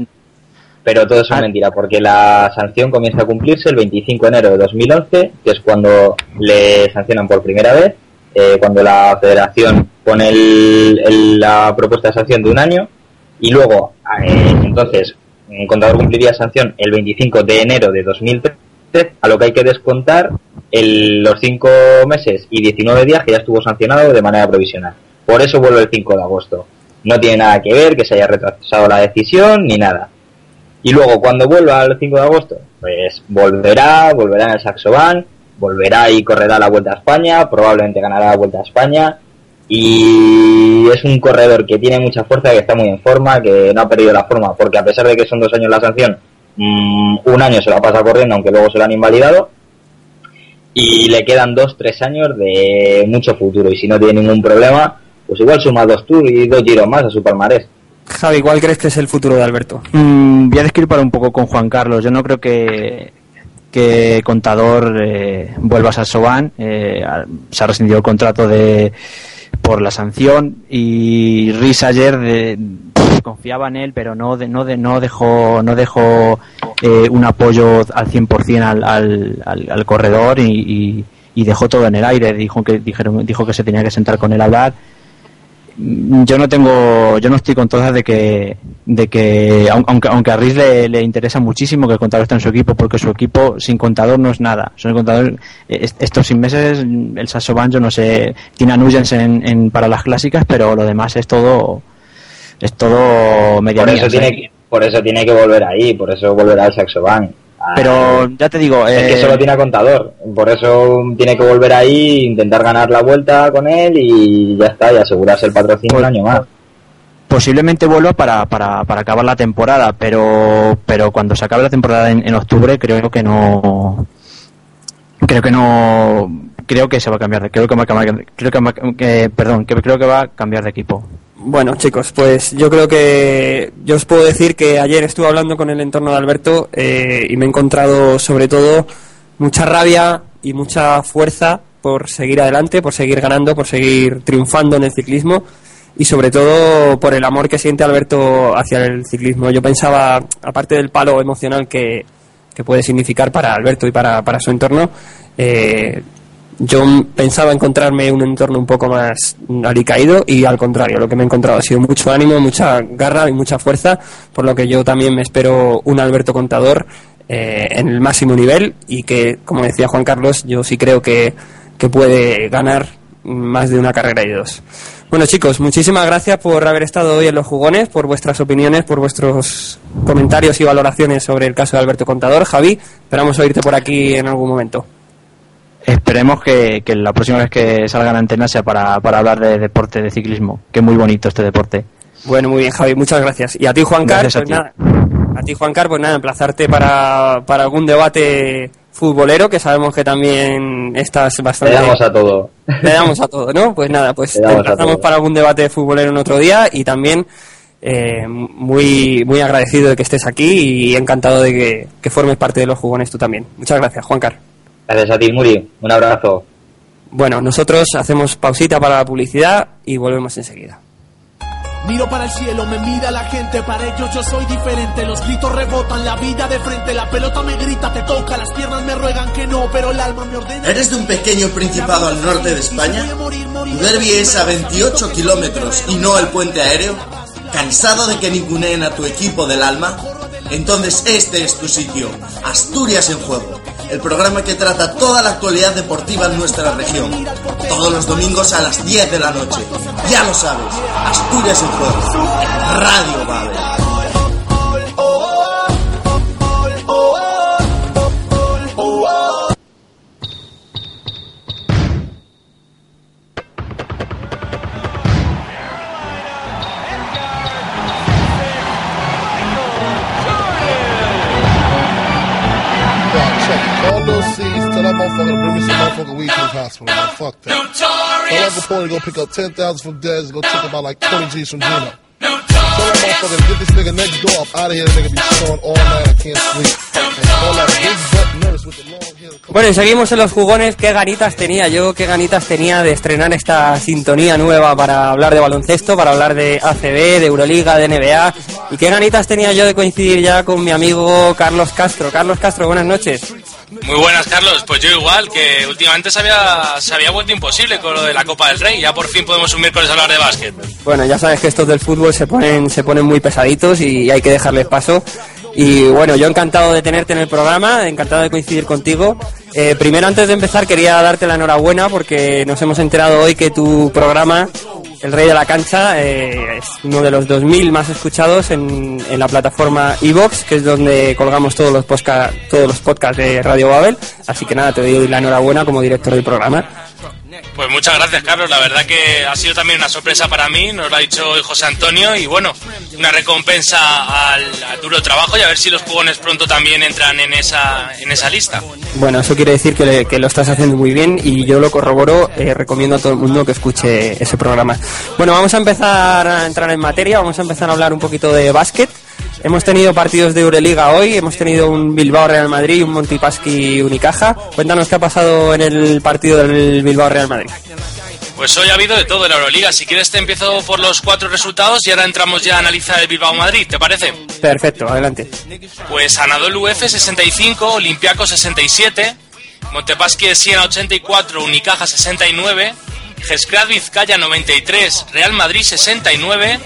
Speaker 16: pero todo eso es mentira, porque la sanción comienza a cumplirse el 25 de enero de 2011, que es cuando le sancionan por primera vez, eh, cuando la federación pone el, el, la propuesta de sanción de un año, y luego, eh, entonces, un contador cumpliría sanción el 25 de enero de 2013, a lo que hay que descontar el, los 5 meses y 19 días que ya estuvo sancionado de manera provisional. Por eso vuelve el 5 de agosto. No tiene nada que ver que se haya retrasado la decisión ni nada. Y luego, cuando vuelva el 5 de agosto, pues volverá, volverá en el Saxoban, volverá y correrá la Vuelta a España, probablemente ganará la Vuelta a España. Y es un corredor que tiene mucha fuerza, que está muy en forma, que no ha perdido la forma, porque a pesar de que son dos años la sanción, mmm, un año se la pasa corriendo, aunque luego se lo han invalidado. Y le quedan dos, tres años de mucho futuro. Y si no tiene ningún problema, pues igual suma dos tours y dos giros más a su palmarés.
Speaker 2: Javi, ¿cuál crees que es el futuro de Alberto?
Speaker 17: Mm, voy a discrepar un poco con Juan Carlos. Yo no creo que, que Contador eh, vuelva a Sasoban. Eh, se ha rescindido el contrato de por la sanción y Riz ayer de, confiaba en él, pero no de, no de, no dejó no dejó eh, un apoyo al 100% al, al, al, al corredor y, y, y, dejó todo en el aire. Dijo que dijeron dijo que se tenía que sentar con él a hablar yo no tengo yo no estoy con todas de que de que aunque aunque a Riz le, le, interesa muchísimo que el contador esté en su equipo porque su equipo sin contador no es nada. Sin contador estos seis meses el Sasso Banjo no sé tiene a Nugents en, en, para las clásicas pero lo demás es todo es todo media
Speaker 16: por eso tiene que, por eso tiene que volver ahí por eso volverá al Saxo Bank
Speaker 17: pero ya te digo
Speaker 16: es
Speaker 17: eh,
Speaker 16: que solo tiene a contador. Por eso tiene que volver ahí intentar ganar la vuelta con él y ya está y asegurarse el patrocinio pues, un año más.
Speaker 17: posiblemente vuelva para, para, para acabar la temporada pero pero cuando se acabe la temporada en, en octubre creo que no creo que no creo que se va a cambiar creo que va a cambiar creo que, que perdón que creo que va a cambiar de equipo
Speaker 2: bueno, chicos, pues yo creo que yo os puedo decir que ayer estuve hablando con el entorno de Alberto eh, y me he encontrado sobre todo mucha rabia y mucha fuerza por seguir adelante, por seguir ganando, por seguir triunfando en el ciclismo y sobre todo por el amor que siente Alberto hacia el ciclismo. Yo pensaba, aparte del palo emocional que, que puede significar para Alberto y para, para su entorno, eh, yo pensaba encontrarme un entorno un poco más alicaído y al contrario, lo que me he encontrado ha sido mucho ánimo, mucha garra y mucha fuerza, por lo que yo también me espero un Alberto Contador eh, en el máximo nivel y que, como decía Juan Carlos, yo sí creo que, que puede ganar más de una carrera y dos. Bueno chicos, muchísimas gracias por haber estado hoy en los jugones, por vuestras opiniones, por vuestros comentarios y valoraciones sobre el caso de Alberto Contador. Javi, esperamos oírte por aquí en algún momento.
Speaker 17: Esperemos que, que la próxima vez que salga en antena sea para, para hablar de deporte, de ciclismo, que es muy bonito este deporte.
Speaker 2: Bueno, muy bien, Javi, muchas gracias. Y a ti, Juan Carlos, pues
Speaker 17: ti.
Speaker 2: nada, a ti, Juan Carlos, pues nada, emplazarte para, para algún debate futbolero, que sabemos que también estás bastante...
Speaker 16: Le damos a todo.
Speaker 2: Le damos a todo, ¿no? Pues nada, pues te emplazamos para algún debate futbolero en otro día y también eh, muy, muy agradecido de que estés aquí y encantado de que, que formes parte de los jugones tú también. Muchas gracias, Juan Carlos.
Speaker 16: Gracias a ti, Muri. Un abrazo.
Speaker 2: Bueno, nosotros hacemos pausita para la publicidad y volvemos enseguida.
Speaker 20: Miro para el cielo, me mira la gente, para ellos yo soy diferente. Los gritos rebotan, la vida de frente, la pelota me grita, te toca, las piernas me ruegan que no, pero el alma me ordena.
Speaker 21: ¿Eres de un pequeño principado al norte de España? ¿Tu derby es a 28 kilómetros y no el puente aéreo? ¿Cansado de que ninguneen a tu equipo del alma? Entonces este es tu sitio, Asturias en Juego, el programa que trata toda la actualidad deportiva en nuestra región. Todos los domingos a las 10 de la noche. Ya lo sabes, Asturias en Juego, Radio Babel.
Speaker 22: Check. Call Lil C's, tell that motherfucker to bring me some motherfucking weed to his hospital. Man. Fuck that. Tell Uncle Pony to go pick up 10,000 from Dez and go take about like 20 G's from Gino. Tell that motherfucker to get this nigga next door up out of here. That nigga be snoring all night. I can't sleep. And call that big butt nurse with the long hair.
Speaker 2: Bueno, y seguimos en los jugones. Qué ganitas tenía yo, qué ganitas tenía de estrenar esta sintonía nueva para hablar de baloncesto, para hablar de ACB, de Euroliga, de NBA. Y qué ganitas tenía yo de coincidir ya con mi amigo Carlos Castro. Carlos Castro, buenas noches.
Speaker 23: Muy buenas, Carlos. Pues yo igual, que últimamente se había, vuelto imposible con lo de la Copa del Rey. Ya por fin podemos un miércoles hablar de básquet.
Speaker 2: Bueno, ya sabes que estos del fútbol se ponen, se ponen muy pesaditos y hay que dejarles paso. Y bueno, yo encantado de tenerte en el programa, encantado de coincidir contigo. Eh, primero, antes de empezar, quería darte la enhorabuena porque nos hemos enterado hoy que tu programa, El Rey de la Cancha, eh, es uno de los 2.000 más escuchados en, la plataforma Evox, que es donde colgamos todos los, todos los podcasts de Radio Babel. Así que nada, te doy la enhorabuena como director del programa.
Speaker 23: Pues muchas gracias, Carlos. La verdad que ha sido también una sorpresa para mí, nos lo ha dicho hoy José Antonio, y bueno, una recompensa al, al duro trabajo y a ver si los jugones pronto también entran en esa, en esa lista.
Speaker 2: Bueno, eso quiere decir que, le- que lo estás haciendo muy bien y yo lo corroboro, eh, recomiendo a todo el mundo que escuche ese programa. Bueno, vamos a empezar a entrar en materia, vamos a empezar a hablar un poquito de básquet. Hemos tenido partidos de Euroliga hoy, hemos tenido un Bilbao Real Madrid y un Montipaschi Unicaja. Cuéntanos qué ha pasado en el partido del Bilbao Real Madrid.
Speaker 23: Pues hoy ha habido de todo en la Euroliga. Si quieres te empiezo por los cuatro resultados y ahora entramos ya a analizar el Bilbao Madrid, ¿te parece?
Speaker 2: Perfecto, adelante.
Speaker 23: Pues Anadolu UF 65, Olympiacos 67, Montepaschi de Siena 84, Unicaja 69, Gescrad Vizcaya 93, Real Madrid 69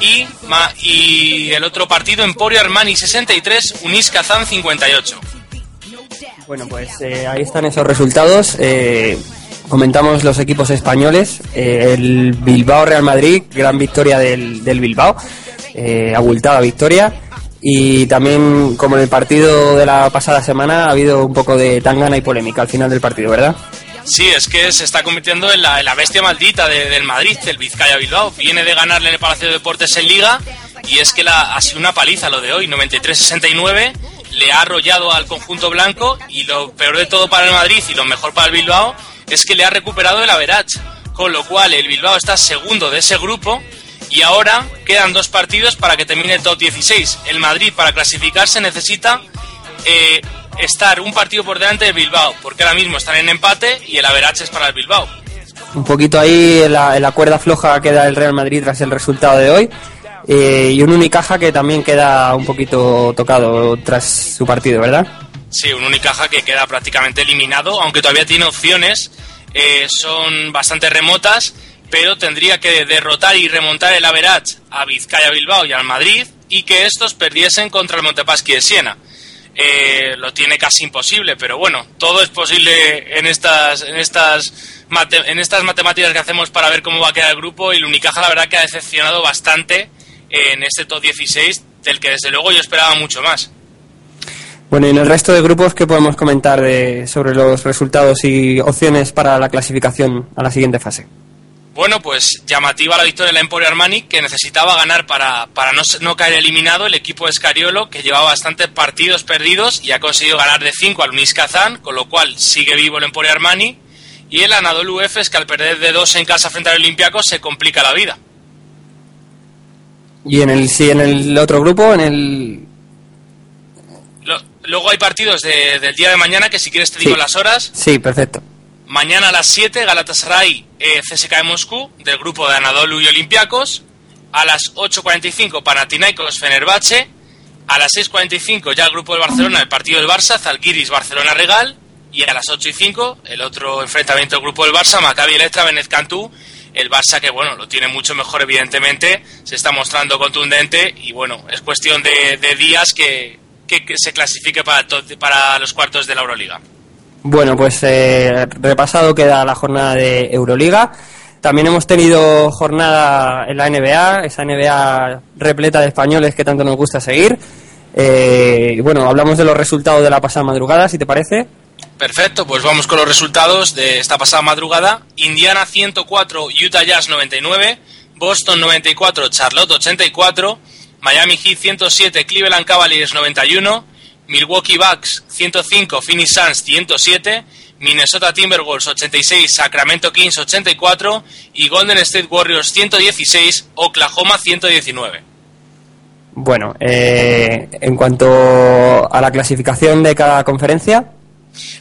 Speaker 23: y, ma- y el otro partido Emporio Armani 63, Unis Kazán 58.
Speaker 2: Bueno, pues eh, ahí están esos resultados. Eh, comentamos los equipos españoles. Eh, el Bilbao Real Madrid, gran victoria del, del Bilbao, eh, abultada victoria. Y también, como en el partido de la pasada semana, ha habido un poco de tangana y polémica al final del partido, ¿verdad?
Speaker 23: Sí, es que se está convirtiendo en la, bestia maldita de- del Madrid, del Vizcaya Bilbao. Viene de ganarle en el Palacio de Deportes en Liga y es que la, ha sido una paliza lo de hoy, 93-69. Le ha arrollado al conjunto blanco y lo peor de todo para el Madrid y lo mejor para el Bilbao es que le ha recuperado el average. Con lo cual el Bilbao está segundo de ese grupo y ahora quedan dos partidos para que termine el top 16. El Madrid para clasificarse necesita eh, estar un partido por delante del Bilbao, porque ahora mismo están en empate y el average es para el Bilbao.
Speaker 2: Un poquito ahí en la, en la cuerda floja queda el Real Madrid tras el resultado de hoy. Eh, y un Unicaja que también queda un poquito tocado tras su partido, ¿verdad?
Speaker 23: Sí, un Unicaja que queda prácticamente eliminado, aunque todavía tiene opciones, eh, son bastante remotas, pero tendría que derrotar y remontar el average a Vizcaya Bilbao y al Madrid y que estos perdiesen contra el Montepaschi de Siena. Eh, lo tiene casi imposible, pero bueno, todo es posible en estas, en estas, en estas matemáticas que hacemos para ver cómo va a quedar el grupo y el Unicaja la verdad que ha decepcionado bastante en este top 16 del que desde luego yo esperaba mucho más.
Speaker 2: Bueno, y en el resto de grupos, ¿qué podemos comentar de, sobre los resultados y opciones para la clasificación a la siguiente fase?
Speaker 23: Bueno, pues llamativa la victoria de la Emporio Armani, que necesitaba ganar para, para no, no, caer eliminado el equipo de Escariolo, que llevaba bastantes partidos perdidos y ha conseguido ganar de 5 al Unis Kazán, con lo cual sigue vivo el Emporio Armani. Y el Anadolu es que al perder de 2 en casa frente al Olympiacos se complica la vida.
Speaker 2: ¿Y en el, sí, en el otro grupo, en el
Speaker 23: luego hay partidos del día de mañana que si quieres te digo las horas.
Speaker 2: Sí, perfecto.
Speaker 23: Mañana a las 7 Galatasaray eh, CSK de Moscú del grupo de Anadolu y Olympiacos. A las 8.45 Panathinaikos Fenerbahce. A las 6.45 ya el grupo del Barcelona, el partido del Barça, Zalgiris Barcelona Regal. Y a las 8 y 5 el otro enfrentamiento del grupo del Barça, Maccabi Electra Benet Cantú. El Barça que bueno, lo tiene mucho mejor evidentemente, se está mostrando contundente y bueno, es cuestión de, días que, que, se clasifique para, para los cuartos de la Euroliga.
Speaker 2: Bueno, pues eh, repasado queda la jornada de Euroliga. También hemos tenido jornada en la NBA, esa NBA repleta de españoles que tanto nos gusta seguir. Eh, bueno, hablamos de los resultados de la pasada madrugada, si te parece.
Speaker 23: Perfecto, pues vamos con los resultados de esta pasada madrugada. Indiana 104, Utah Jazz 99, Boston 94, Charlotte 84, Miami Heat 107, Cleveland Cavaliers 91, Milwaukee Bucks 105, Phoenix Suns 107, Minnesota Timberwolves 86, Sacramento Kings 84 y Golden State Warriors 116, Oklahoma 119.
Speaker 2: Bueno, eh, en cuanto a la clasificación de cada conferencia.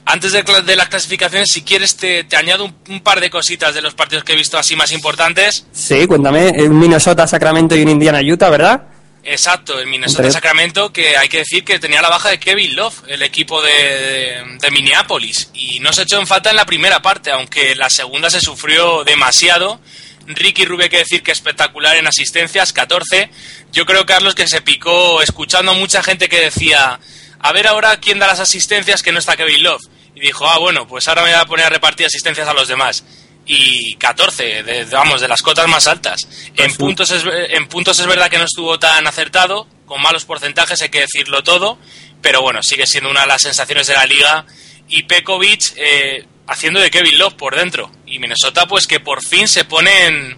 Speaker 23: Antes de, de las clasificaciones, si quieres, te, añado un, un, par de cositas de los partidos que he visto así más importantes.
Speaker 2: Sí, cuéntame. Un Minnesota, Sacramento y un Indiana Utah, ¿verdad?
Speaker 23: Exacto, el Minnesota Sacramento, que hay que decir que tenía la baja de Kevin Love, el equipo de, de, Minneapolis, y no se echó en falta en la primera parte, aunque la segunda se sufrió demasiado. Ricky Rubio hay que decir que espectacular en asistencias, 14. Yo creo, Carlos, que se picó escuchando a mucha gente que decía, a ver ahora quién da las asistencias que no está Kevin Love. Y dijo, ah, bueno, pues ahora me voy a poner a repartir asistencias a los demás y 14, de, vamos, de las cotas más altas. En puntos, es, en puntos es verdad que no estuvo tan acertado, con malos porcentajes, hay que decirlo todo, pero bueno, sigue siendo una de las sensaciones de la liga. Y Pekovic eh, haciendo de Kevin Love por dentro. Y Minnesota, pues que por fin se pone en,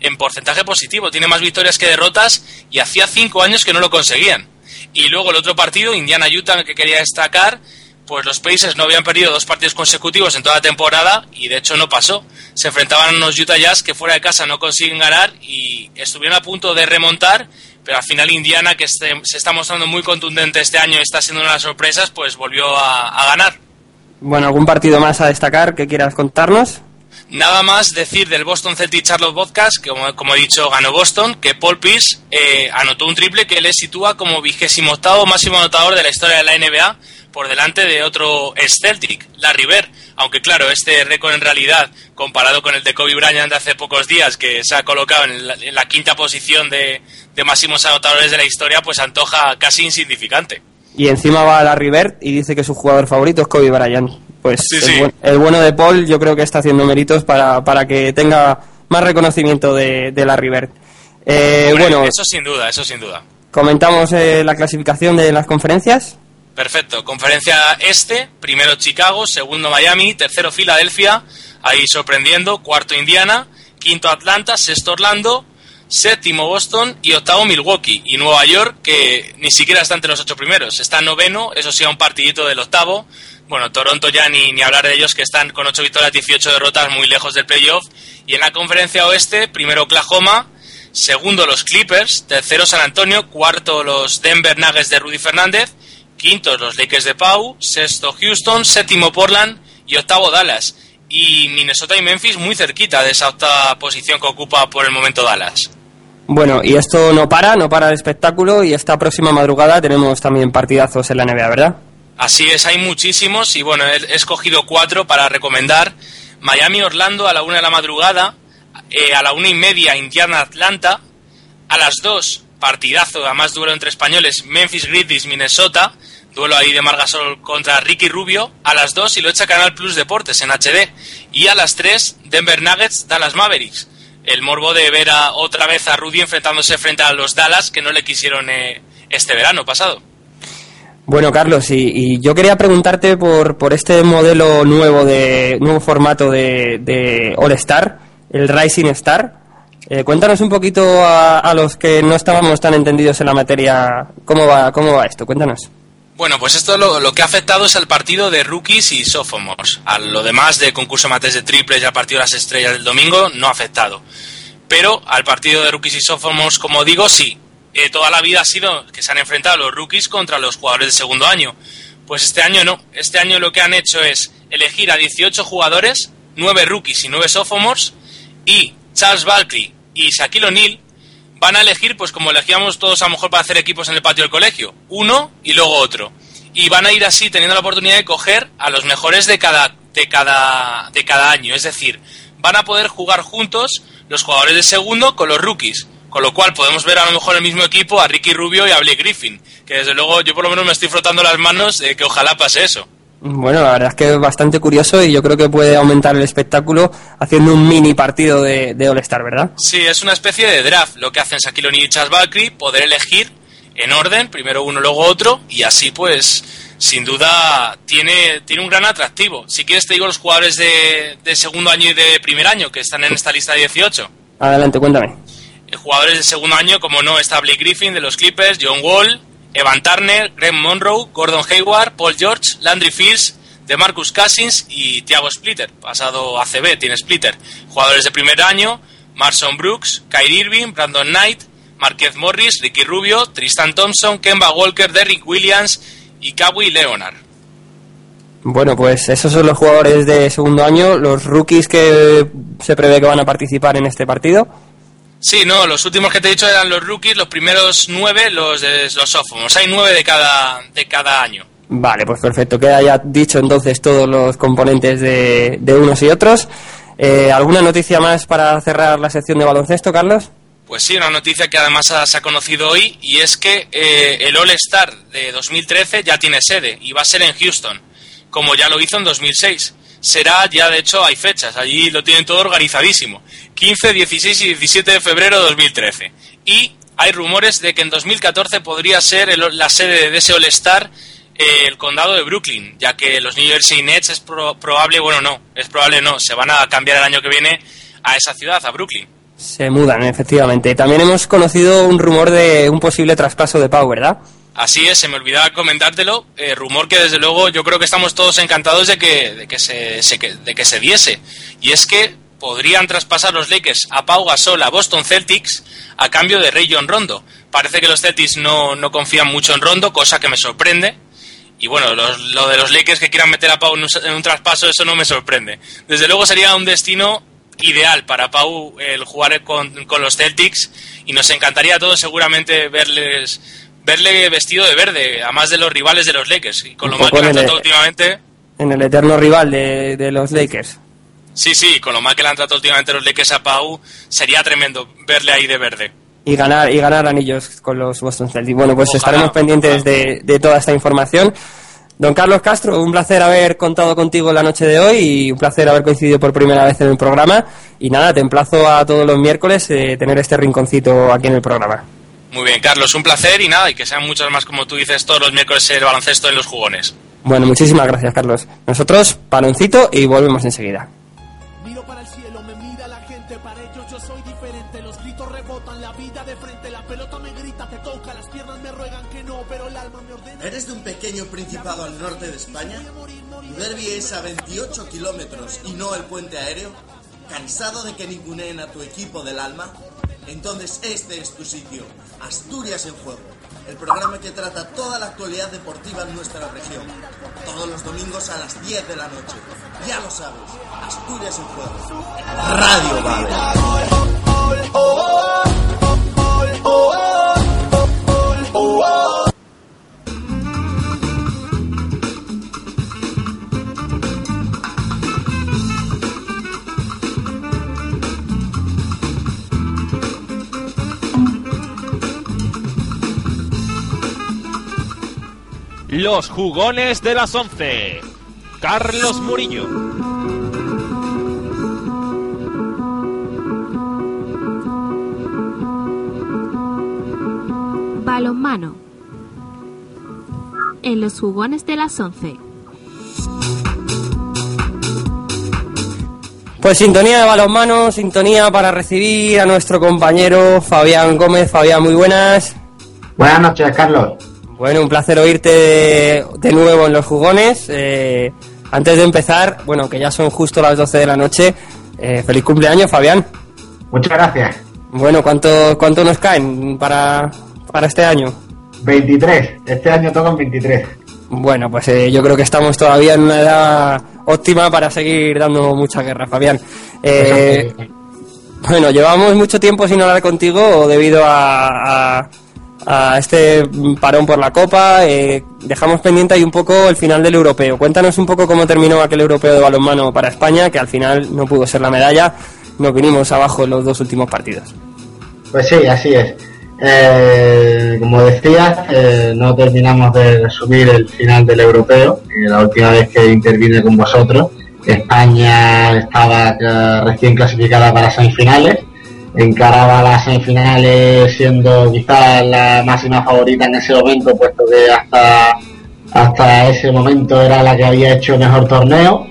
Speaker 23: en porcentaje positivo, tiene más victorias que derrotas y hacía cinco años que no lo conseguían. Y luego el otro partido, Indiana-Utah, que quería destacar, pues los Pacers no habían perdido dos partidos consecutivos en toda la temporada y de hecho no pasó. Se enfrentaban a unos Utah Jazz que fuera de casa no consiguen ganar y estuvieron a punto de remontar, pero al final Indiana, que se está mostrando muy contundente este año y está siendo una de las sorpresas, pues volvió a, ganar.
Speaker 2: Bueno, ¿algún partido más a destacar que quieras contarnos?
Speaker 23: Nada más decir del Boston Celtic Charlotte Podcast, que como, he dicho ganó Boston, que Paul Pierce eh, anotó un triple que le sitúa como vigésimo octavo máximo anotador de la historia de la NBA por delante de otro Celtic, Larry Bird. Aunque claro, este récord en realidad, comparado con el de Kobe Bryant de hace pocos días, que se ha colocado en la, quinta posición de, máximos anotadores de la historia, pues antoja casi insignificante.
Speaker 2: Y encima va Larry Bird y dice que su jugador favorito es Kobe Bryant. Pues el, bueno de Paul yo creo que está haciendo méritos para, para que tenga más reconocimiento de, de Larry Bird.
Speaker 23: Eh, bueno, eso sin duda, eso sin duda.
Speaker 2: Comentamos eh, la clasificación de las conferencias.
Speaker 23: Perfecto. Conferencia este, primero Chicago, segundo Miami, tercero Filadelfia, ahí sorprendiendo, cuarto Indiana, quinto Atlanta, sexto Orlando, séptimo Boston y octavo Milwaukee. Y Nueva York, que ni siquiera está entre los ocho primeros, está noveno, eso sí, a un partidito del octavo. Bueno, Toronto ya ni, ni hablar de ellos, que están con ocho victorias, 18 derrotas, muy lejos del playoff. Y en la conferencia oeste, primero Oklahoma, segundo los Clippers, tercero San Antonio, cuarto los Denver Nuggets de Rudy Fernández, quintos los Lakers de Pau, sexto Houston, séptimo Portland y octavo Dallas. Y Minnesota y Memphis muy cerquita de esa octava posición que ocupa por el momento Dallas.
Speaker 2: Bueno, y esto no para, no para el espectáculo y esta próxima madrugada tenemos también partidazos en la NBA, ¿verdad?
Speaker 23: Así es, hay muchísimos y bueno, he escogido cuatro para recomendar. Miami-Orlando a la una de la madrugada, eh, a la una y media Indiana-Atlanta, a las dos partidazo, además duelo entre españoles, Memphis Grizzlies, Minnesota, duelo ahí de Margasol contra Ricky Rubio, a las 2 y lo echa Canal Plus Deportes en HD. Y a las 3, Denver Nuggets, Dallas Mavericks. El morbo de ver a, otra vez a Rudy enfrentándose frente a los Dallas que no le quisieron eh, este verano pasado.
Speaker 2: Bueno, Carlos, y, yo quería preguntarte por, por este modelo nuevo de nuevo formato de All Star, el Rising Star. Eh, cuéntanos un poquito a, los que no estábamos tan entendidos en la materia, cómo va, cómo va esto. Cuéntanos.
Speaker 23: Bueno, pues esto lo, lo que ha afectado es al partido de rookies y sophomores. A lo demás de concurso mates de triples y al partido de las estrellas del domingo no ha afectado. Pero al partido de rookies y sophomores, como digo, sí. Eh, toda la vida ha sido que se han enfrentado los rookies contra los jugadores de segundo año. Pues este año no. Este año lo que han hecho es elegir a 18 jugadores, 9 rookies y 9 sophomores, y Charles Barkley y Shaquille O'Neal van a elegir, pues como elegíamos todos a lo mejor para hacer equipos en el patio del colegio, uno y luego otro. Y van a ir así teniendo la oportunidad de coger a los mejores de cada, de cada, de cada año. Es decir, van a poder jugar juntos los jugadores de segundo con los rookies. Con lo cual podemos ver a lo mejor el mismo equipo a Ricky Rubio y a Blake Griffin. Que desde luego yo por lo menos me estoy frotando las manos de que ojalá pase eso.
Speaker 2: Bueno, la verdad es que es bastante curioso y yo creo que puede aumentar el espectáculo haciendo un mini partido de, de All Star, ¿verdad?
Speaker 23: Sí, es una especie de draft lo que hacen Shaquille O'Neal y Charles Barkley, poder elegir en orden, primero uno, luego otro, y así pues sin duda tiene, tiene un gran atractivo. Si quieres te digo los jugadores de, de segundo año y de primer año que están en esta lista de 18.
Speaker 2: Adelante, cuéntame.
Speaker 23: Eh, jugadores de segundo año, como no, está Blake Griffin de los Clippers, John Wall, Evan Turner, Greg Monroe, Gordon Hayward, Paul George, Landry Fields, DeMarcus Cousins y Thiago Splitter, pasado ACB, tiene Splitter. Jugadores de primer año, Marson Brooks, Kyrie Irving, Brandon Knight, Marquez Morris, Ricky Rubio, Tristan Thompson, Kemba Walker, Derrick Williams y Kawhi Leonard.
Speaker 2: Bueno, pues esos son los jugadores de segundo año, los rookies que se prevé que van a participar en este partido.
Speaker 23: Sí, no, los últimos que te he dicho eran los rookies, los primeros nueve los de los sophomores. Hay nueve de cada, de cada año.
Speaker 2: Vale, pues perfecto. Queda ya dicho entonces todos los componentes de, de unos y otros. Eh, ¿Alguna noticia más para cerrar la sección de baloncesto, Carlos?
Speaker 23: Pues sí, una noticia que además ha- se ha conocido hoy y es que eh, el All Star de 2013 ya tiene sede y va a ser en Houston, como ya lo hizo en 2006. Será ya, de hecho, hay fechas, allí lo tienen todo organizadísimo. 15, 16 y 17 de febrero de 2013. Y hay rumores de que en 2014 podría ser el- la sede de ese All Star eh, el condado de Brooklyn, ya que los New Jersey Nets es pro- probable, bueno, no, es probable no, se van a cambiar el año que viene a esa ciudad, a Brooklyn.
Speaker 2: Se mudan, efectivamente. También hemos conocido un rumor de un posible traspaso de Pau, ¿verdad?
Speaker 23: Así es, se me olvidaba comentártelo. eh, rumor que desde luego yo creo que estamos todos encantados de que, de que, se, de que se diese. Y es que podrían traspasar los Lakers a Pau Gasol a Boston Celtics a cambio de Rayon Rondo. Parece que los Celtics no, no confían mucho en Rondo, cosa que me sorprende. Y bueno, los- lo de los Lakers que quieran meter a Pau en un, en un traspaso, eso no me sorprende. Desde luego sería un destino ideal para Pau el jugar con, con los Celtics y nos encantaría a todos seguramente verles verle vestido de verde, a más de los rivales de los Lakers. Y con lo mal que le han tratado últimamente,
Speaker 2: En el eterno rival de, de los Lakers.
Speaker 23: sí, sí, con lo mal que le han tratado últimamente los Lakers a Pau, sería tremendo verle ahí de verde.
Speaker 2: Y ganar, y ganar anillos con los Boston Celtics. Bueno, pues
Speaker 23: Ojalá,
Speaker 2: estaremos pendientes de, de toda esta información. Don Carlos Castro, un placer haber contado contigo la noche de hoy y un placer haber coincidido por primera vez en el programa. Y nada, te emplazo a todos los miércoles eh, tener este rinconcito aquí en el programa.
Speaker 23: Muy bien, Carlos, un placer y nada, y que sean muchos más, como tú dices, todos los miércoles el baloncesto en los jugones.
Speaker 2: Bueno, muchísimas gracias, Carlos. Nosotros, paloncito y volvemos enseguida.
Speaker 20: Miro para el cielo, me mira la gente, para ellos yo soy diferente. Los gritos rebotan, la vida de frente, la pelota me grita, te toca, las piernas me ruegan que no, pero el alma me ordena.
Speaker 21: ¿Eres de un pequeño principado al norte de España? ¿Tu derbi es a 28 kilómetros y no el puente aéreo? ¿Cansado de que ninguneen a tu equipo del alma? Entonces este es tu sitio, Asturias en Juego, el programa que trata toda la actualidad deportiva en nuestra región. Todos los domingos a las 10 de la noche. Ya lo sabes, Asturias en Juego. Radio Babel.
Speaker 14: Los jugones de las 11. Carlos Murillo.
Speaker 24: Balonmano. En los jugones de las 11.
Speaker 2: Pues sintonía de balonmano, sintonía para recibir a nuestro compañero Fabián Gómez. Fabián, muy buenas.
Speaker 25: Buenas noches, Carlos.
Speaker 2: Bueno, un placer oírte de, nuevo en los jugones. Eh, antes de empezar, bueno, que ya son justo las 12 de la noche, eh, feliz cumpleaños, Fabián.
Speaker 25: Muchas gracias.
Speaker 2: Bueno, ¿cuánto, cuánto nos caen para, para este año?
Speaker 25: 23. Este año tocan 23.
Speaker 2: Bueno, pues eh, yo creo que estamos todavía en una edad óptima para seguir dando mucha guerra, Fabián. Eh, bueno, llevamos mucho tiempo sin hablar contigo debido a, a, a este parón por la Copa. Eh, dejamos pendiente ahí un poco el final del europeo. Cuéntanos un poco cómo terminó aquel europeo de balonmano para España, que al final no pudo ser la medalla. Nos vinimos abajo en los dos últimos partidos.
Speaker 25: Pues sí, así es. Eh, como decías, eh, no terminamos de resumir el final del europeo. La última vez que intervine con vosotros, España estaba eh, recién clasificada para semifinales. Encaraba las semifinales siendo quizás la máxima favorita en ese momento, puesto que hasta, hasta ese momento era la que había hecho mejor torneo.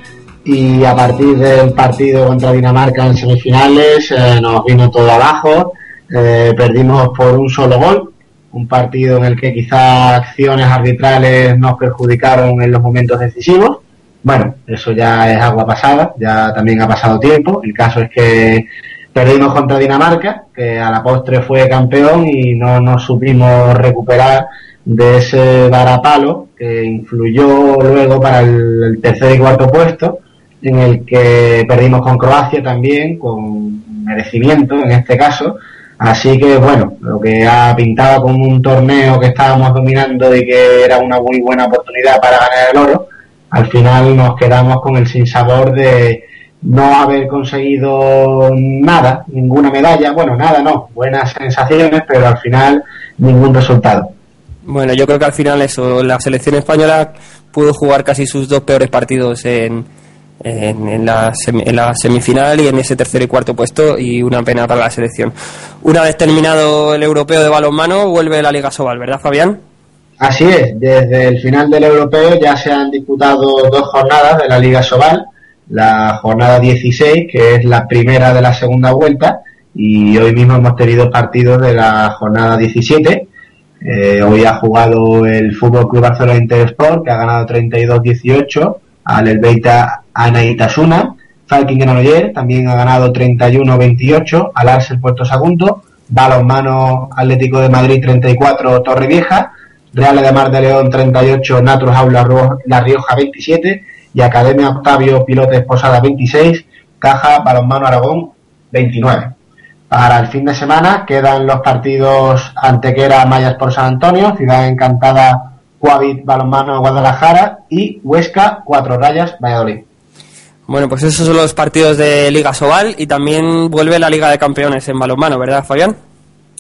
Speaker 25: Y a partir del partido contra Dinamarca en semifinales eh, nos vino todo abajo. Eh, perdimos por un solo gol, un partido en el que quizás acciones arbitrales nos perjudicaron en los momentos decisivos. Bueno, eso ya es agua pasada, ya también ha pasado tiempo. El caso es que perdimos contra Dinamarca, que a la postre fue campeón y no nos supimos recuperar de ese varapalo que influyó luego para el, tercer y cuarto puesto, en el que perdimos con Croacia también, con merecimiento en este caso, Así que bueno, lo que ha pintado como un torneo que estábamos dominando y que era una muy buena oportunidad para ganar el oro, al final nos quedamos con el sinsabor de no haber conseguido nada, ninguna medalla, bueno, nada no, buenas sensaciones, pero al final ningún resultado.
Speaker 2: Bueno, yo creo que al final eso, la selección española pudo jugar casi sus dos peores partidos en, en, en, la semi, en, la semifinal y en ese tercer y cuarto puesto y una pena para la selección. Una vez terminado el europeo de balonmano, vuelve la Liga Sobal, ¿verdad, Fabián?
Speaker 25: Así es, desde el final del europeo ya se han disputado dos jornadas de la Liga Sobal, la jornada 16, que es la primera de la segunda vuelta, y hoy mismo hemos tenido partidos de la jornada 17. Eh, hoy ha jugado el Fútbol Club Barcelona Intersport, que ha ganado 32-18 al Elbeita Anaitasuna. Falking Granoller también ha ganado 31-28 al Arsenal Puerto Sagunto. Balonmano Atlético de Madrid 34 Torre Vieja. Real de Mar de León 38 Natros Aula La Rioja 27 y Academia Octavio Pilotes Posada 26 Caja Balonmano Aragón 29. Para el fin de semana quedan los partidos Antequera Mayas por San Antonio, Ciudad Encantada Coavit Balonmano Guadalajara y Huesca Cuatro Rayas Valladolid.
Speaker 2: Bueno, pues esos son los partidos de Liga Sobal y también vuelve la Liga de Campeones en balonmano, ¿verdad, Fabián?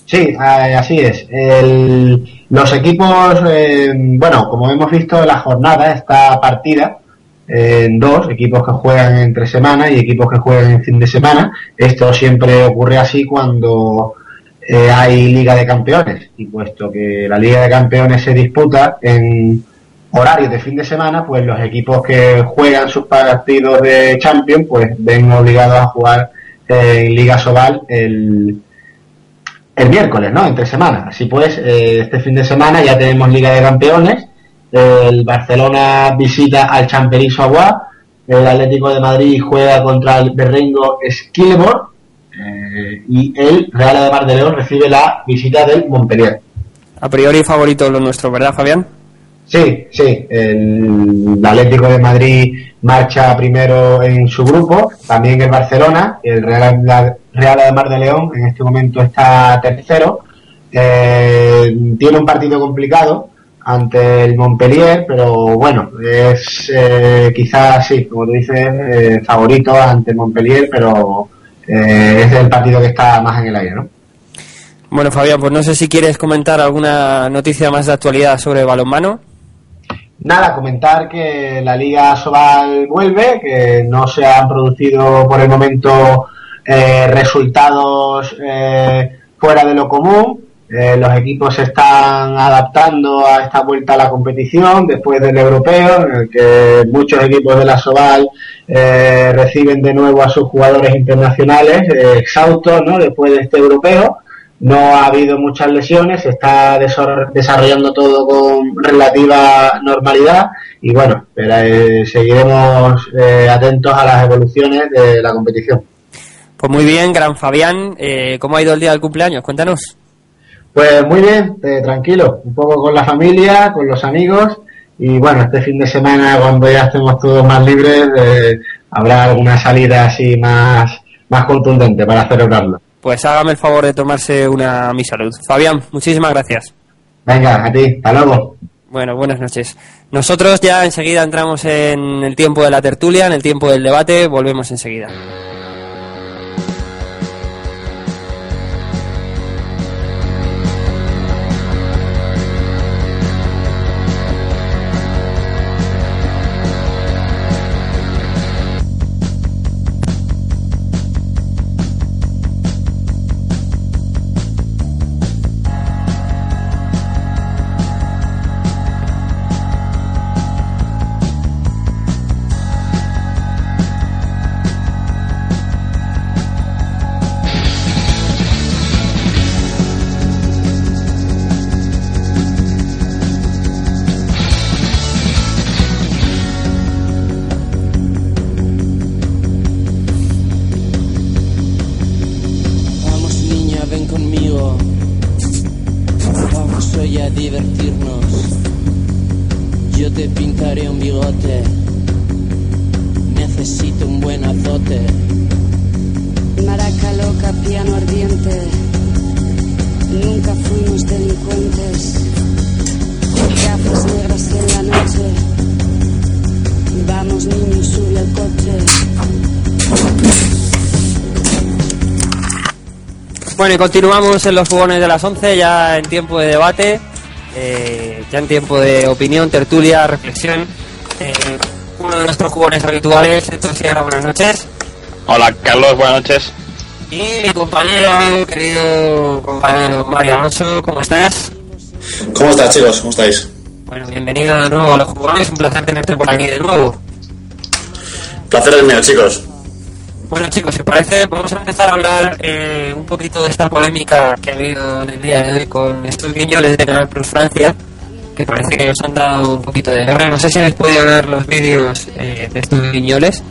Speaker 25: Sí, así es. El, los equipos, eh, bueno, como hemos visto, la jornada está partida en dos, equipos que juegan entre semana y equipos que juegan en fin de semana. Esto siempre ocurre así cuando eh, hay Liga de Campeones y puesto que la Liga de Campeones se disputa en horarios de fin de semana, pues los equipos que juegan sus partidos de Champions, pues ven obligados a jugar en Liga Sobal el, el miércoles, ¿no? Entre semanas. Así pues, eh, este fin de semana ya tenemos Liga de Campeones. El Barcelona visita al Champerizo Agua. El Atlético de Madrid juega contra el Berrengo Skillebor. Eh, y el Real de Mar de León recibe la visita del Montpellier.
Speaker 2: A priori favorito lo nuestro, ¿verdad, Fabián?
Speaker 25: Sí, sí. El Atlético de Madrid marcha primero en su grupo, también el Barcelona, el Real, Real de Mar de León en este momento está tercero. Eh, tiene un partido complicado ante el Montpellier, pero bueno, es eh, quizás sí, como tú dices, eh, favorito ante el Montpellier, pero eh, es el partido que está más en el aire, ¿no?
Speaker 2: Bueno, Fabián, pues no sé si quieres comentar alguna noticia más de actualidad sobre balonmano.
Speaker 25: nada, comentar que la Liga Sobal vuelve, que no se han producido por el momento eh, resultados fuera de lo común. Eh, los equipos se están adaptando a esta vuelta a la competición después del europeo, en el que muchos equipos de la Sobal eh, reciben de nuevo a sus jugadores internacionales eh, exhaustos ¿no? después de este europeo. No ha habido muchas lesiones, se está desarrollando todo con relativa normalidad y bueno, pero, eh, seguiremos eh, atentos a las evoluciones de la competición.
Speaker 2: Pues muy bien, gran Fabián. ¿Cómo ha ido el día del cumpleaños? Cuéntanos.
Speaker 25: Pues muy bien, eh, tranquilo, un poco con la familia, con los amigos y bueno, este fin de semana cuando ya estemos todos más libres eh, habrá alguna salida así más, más contundente para celebrarlo.
Speaker 2: Pues hágame el favor de tomarse una mi salud. Fabián, muchísimas gracias.
Speaker 25: Venga, a ti, hasta luego.
Speaker 2: Bueno, buenas noches. Nosotros ya enseguida entramos en el tiempo de la tertulia, en el tiempo del debate, volvemos enseguida. Bueno, y continuamos en los jugones de las 11, ya en tiempo de debate, eh, ya en tiempo de opinión, tertulia, reflexión. Eh, uno de nuestros jugones habituales, Héctor Sierra, buenas noches.
Speaker 26: Hola Carlos, buenas noches.
Speaker 2: Y mi compañero, querido compañero Mario Alonso, ¿cómo estás?
Speaker 27: ¿Cómo estás chicos? ¿Cómo estáis?
Speaker 2: Bueno, bienvenido de nuevo a los jugones, un placer tenerte por aquí de nuevo.
Speaker 27: Placer es mío chicos.
Speaker 2: Bueno chicos, si parece, vamos a empezar a hablar eh, un poquito de esta polémica que ha habido en el día de hoy con estos guiñoles de Canal Plus Francia, que parece que os han dado un poquito de guerra. No sé si habéis podido ver los vídeos eh, de estos guiñoles.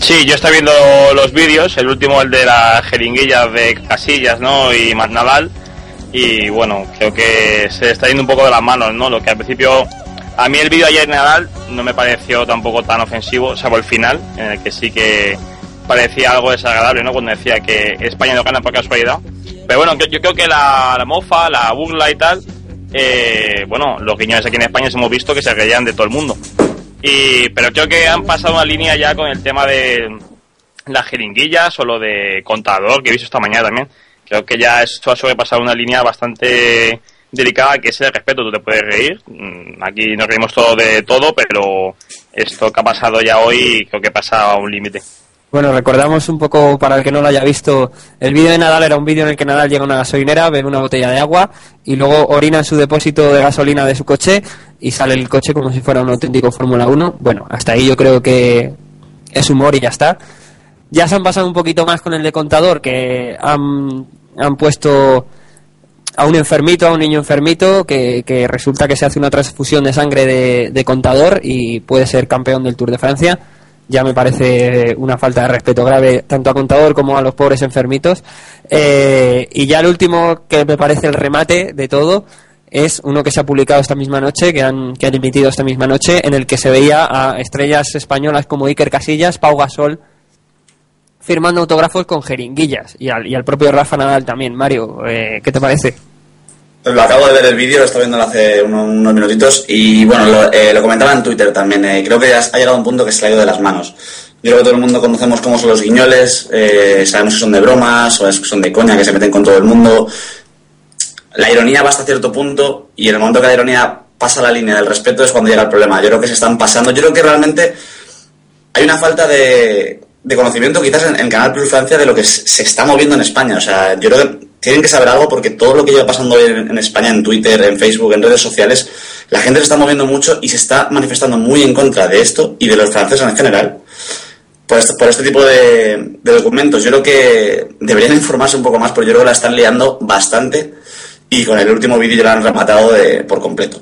Speaker 26: Sí, yo estoy viendo los vídeos, el último el de las jeringuillas de Casillas, ¿no? Y más Nadal. Y bueno, creo que se está yendo un poco de las manos, ¿no? Lo que al principio, a mí el vídeo ayer Nadal no me pareció tampoco tan ofensivo, salvo el final, en el que sí que parecía algo desagradable, ¿no? Cuando decía que España no gana por casualidad. Pero bueno, yo, creo que la, la mofa, la burla y tal, eh, bueno, los guiñones aquí en España hemos visto que se reían de todo el mundo. Y, pero creo que han pasado una línea ya con el tema de las jeringuillas o lo de contador que he visto esta mañana también. Creo que ya esto ha sobrepasado una línea bastante delicada que es el respeto. Tú te puedes reír. Mm, Aquí nos reímos todo de todo, pero esto que ha pasado ya hoy creo que pasa a un límite.
Speaker 2: Bueno, recordamos un poco para el que no lo haya visto, el vídeo de Nadal era un vídeo en el que Nadal llega a una gasolinera, bebe una botella de agua y luego orina en su depósito de gasolina de su coche y sale el coche como si fuera un auténtico Fórmula 1. Bueno, hasta ahí yo creo que es humor y ya está. Ya se han pasado un poquito más con el de contador, que han, han puesto a un enfermito, a un niño enfermito, que, que resulta que se hace una transfusión de sangre de, de contador y puede ser campeón del Tour de Francia ya me parece una falta de respeto grave tanto a Contador como a los pobres enfermitos. Eh, y ya el último que me parece el remate de todo es uno que se ha publicado esta misma noche, que han, que han emitido esta misma noche, en el que se veía a estrellas españolas como Iker Casillas, Pau Gasol, firmando autógrafos con jeringuillas, y al, y al propio Rafa Nadal también. Mario, eh, ¿qué te parece?
Speaker 27: Lo acabo de ver el vídeo, lo estaba viendo hace uno- unos minutitos y bueno, lo, eh, comentaba en Twitter también. eh, creo que ha llegado un punto que se le ha ido de las manos. Yo creo que todo el mundo conocemos cómo son los guiñoles, sabemos que son de bromas o que son de coña, que se meten con todo el mundo. La ironía va hasta cierto punto y en el momento que la ironía pasa la línea del respeto es cuando llega el problema. Yo creo que se están pasando. Yo creo que realmente hay una falta de, de conocimiento quizás en, en Canal Plus Francia de lo que se está moviendo en España. O sea, yo creo que tienen que saber algo porque todo lo que lleva pasando hoy en, en España, en Twitter, en Facebook, en redes sociales, la gente se está moviendo mucho y se está manifestando muy en contra de esto y de los franceses en general por este, este tipo de, de documentos. Yo creo que deberían informarse un poco más, porque yo creo que la están liando bastante y con el último vídeo ya la han rematado de, por completo.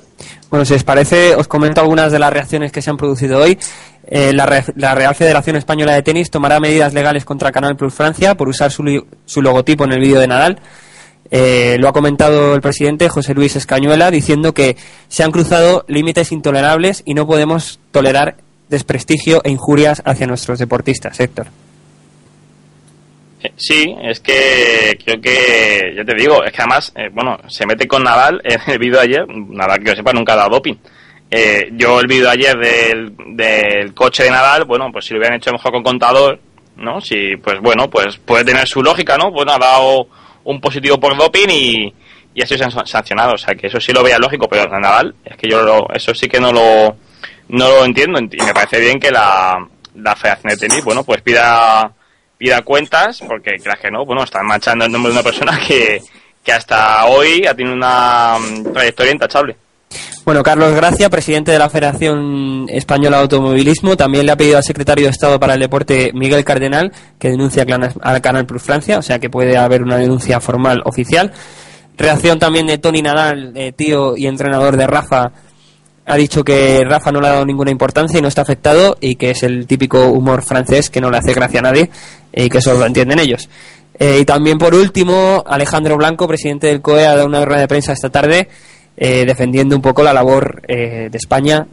Speaker 2: Bueno, si os parece, os comento algunas de las reacciones que se han producido hoy. Eh, la, Re- la Real Federación Española de Tenis tomará medidas legales contra Canal Plus Francia por usar su, su logotipo en el vídeo de Nadal. Eh, lo ha comentado el presidente José Luis Escañuela diciendo que se han cruzado límites intolerables y no podemos tolerar desprestigio e injurias hacia nuestros deportistas, Héctor.
Speaker 26: Eh, Sí, es que creo que, ya te digo, es que además, eh, bueno, se mete con Nadal en el vídeo de ayer, Nadal que yo sepa nunca ha dado doping. Eh, yo el ayer del, del coche de Nadal, bueno, pues si lo hubieran hecho mejor con contador, ¿no? Si, pues bueno, pues puede tener su lógica, ¿no? Bueno, ha dado un positivo por doping y, y ha sido san- sancionado, o sea que eso sí lo veía lógico, pero Nadal, es que yo lo- eso sí que no lo, no lo entiendo y me parece bien que la, la Federación de Tenis, bueno, pues pida pida cuentas, porque creas que no, bueno, están manchando el nombre de una persona que, que hasta hoy ha tenido una mm, trayectoria intachable.
Speaker 2: Bueno, Carlos Gracia, presidente de la Federación Española de Automovilismo, también le ha pedido al secretario de Estado para el Deporte, Miguel Cardenal, que denuncie al Canal Plus Francia, o sea que puede haber una denuncia formal oficial. Reacción también de Tony Nadal, tío y entrenador de Rafa, ha dicho que Rafa no le ha dado ninguna importancia y no está afectado y que es el típico humor francés que no le hace gracia a nadie y que eso lo entienden ellos. Eh, y también por último, Alejandro Blanco, presidente del COE, ha dado una rueda de prensa esta tarde eh, defendiendo un poco la labor eh, de España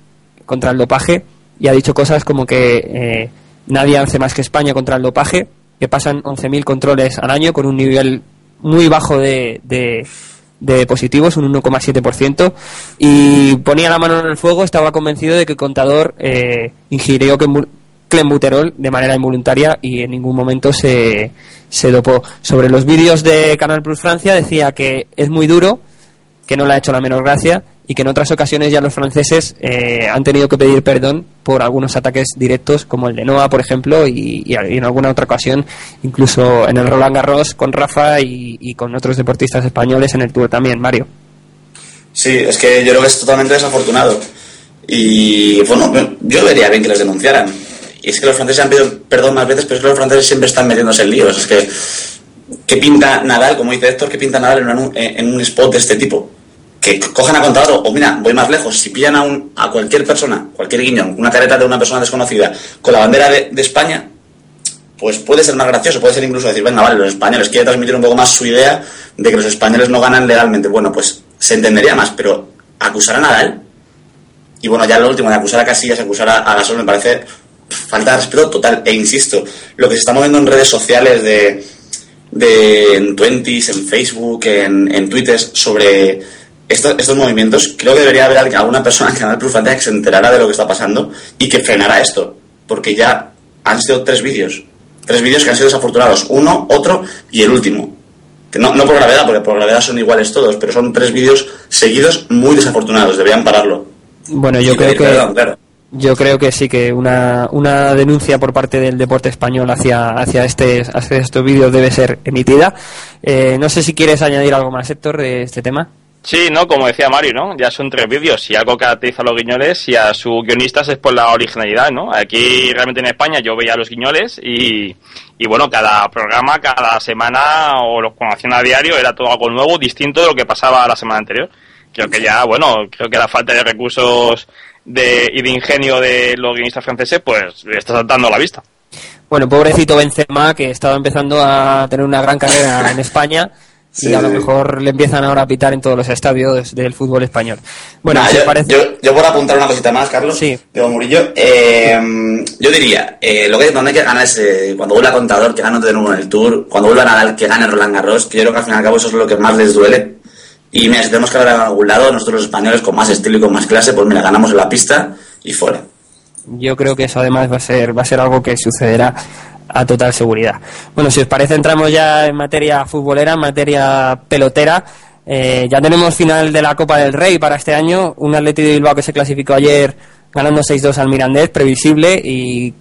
Speaker 2: contra el dopaje y ha dicho cosas como que eh, nadie hace más que España contra el dopaje, que pasan 11.000 controles al año con un nivel muy bajo de, de, positivos, un 1,7%, y ponía la mano en el fuego, estaba convencido de que el contador eh, ingirió clenbu- clenbuterol de manera involuntaria y en ningún momento se, se dopó. Sobre los vídeos de Canal Plus Francia decía que es muy duro, que no le ha hecho la menor gracia y que en otras ocasiones ya los franceses eh, han tenido que pedir perdón por algunos ataques directos como el de Noah, por ejemplo, y, en alguna otra ocasión, incluso en el Roland Garros con Rafa y, con otros deportistas españoles en el Tour también, Mario.
Speaker 27: Sí, es que yo creo que es totalmente desafortunado. Y bueno, yo vería bien que les denunciaran. Y es que los franceses han pedido perdón más veces, pero es que los franceses siempre están metiéndose en líos. Es que, ¿qué pinta Nadal, como dice Héctor, qué pinta Nadal en un, en un spot de este tipo? Que cojan a contador, o mira, voy más lejos, si pillan a, un, a cualquier persona, cualquier guiñón, una careta de una persona desconocida, con la bandera de, España, pues puede ser más gracioso, puede ser incluso decir, venga, vale, los españoles quieren transmitir un poco más su idea de que los españoles no ganan legalmente. Bueno, pues se entendería más, pero acusar a Nadal, y bueno, ya lo último de acusar a Casillas, acusar a, a Gasol, me parece falta de respeto total. E insisto, lo que se está moviendo en redes sociales de, de en Twenties, en Facebook, en, en Twitter, sobre estos, estos movimientos, creo que debería haber alguna persona en Canal Plus Francia que se enterara de lo que está pasando y que frenara esto, porque ya han sido tres vídeos, tres vídeos que han sido desafortunados, uno, otro y el último. Que no, no por gravedad, porque por gravedad son iguales todos, pero son tres vídeos seguidos muy desafortunados, deberían pararlo.
Speaker 2: Bueno, yo
Speaker 27: Y
Speaker 2: creo que
Speaker 27: perdón, claro.
Speaker 2: yo creo que sí que una, una denuncia por parte del deporte español hacia hacia este hacia estos vídeos debe ser emitida. Eh, no sé si quieres añadir algo más, Héctor, de este tema.
Speaker 26: Sí, ¿no? Como decía Mario, ¿no? Ya son tres vídeos. Si algo caracteriza a los guiñoles y a sus guionistas es por la originalidad, ¿no? Aquí realmente en España yo veía a los guiñoles y, y bueno, cada programa, cada semana o lo como hacían a diario era todo algo nuevo, distinto de lo que pasaba la semana anterior. Creo que ya, bueno, creo que la falta de recursos de, y de ingenio de los guionistas franceses, pues está saltando a la vista.
Speaker 2: Bueno, pobrecito Benzema que estaba empezando a tener una gran carrera en España y a lo mejor le empiezan ahora a pitar en todos los estadios del fútbol español. Bueno,
Speaker 27: Nah,
Speaker 2: si os
Speaker 27: yo,
Speaker 2: parece
Speaker 27: yo, yo por apuntar una cosita más, Carlos,
Speaker 2: Sí.
Speaker 27: Diego Murillo, eh, yo diría, eh, lo que donde hay que ganar es eh, cuando vuelva Contador, que gane de nuevo en el Tour, cuando vuelva Nadal, que gane Roland Garros, que yo creo que al fin y al cabo eso es lo que más les duele. Y mira, si tenemos que ganar a algún lado, nosotros los españoles con más estilo y con más clase, pues mira, ganamos en la pista y fuera.
Speaker 2: Yo creo que eso además va a ser va a ser algo que sucederá a total seguridad. Bueno, si os parece entramos ya en materia futbolera, en materia pelotera. Eh, ya tenemos final de la Copa del Rey para este año, un Atleti de Bilbao que se clasificó ayer ganando 6-2 al Mirandés, previsible y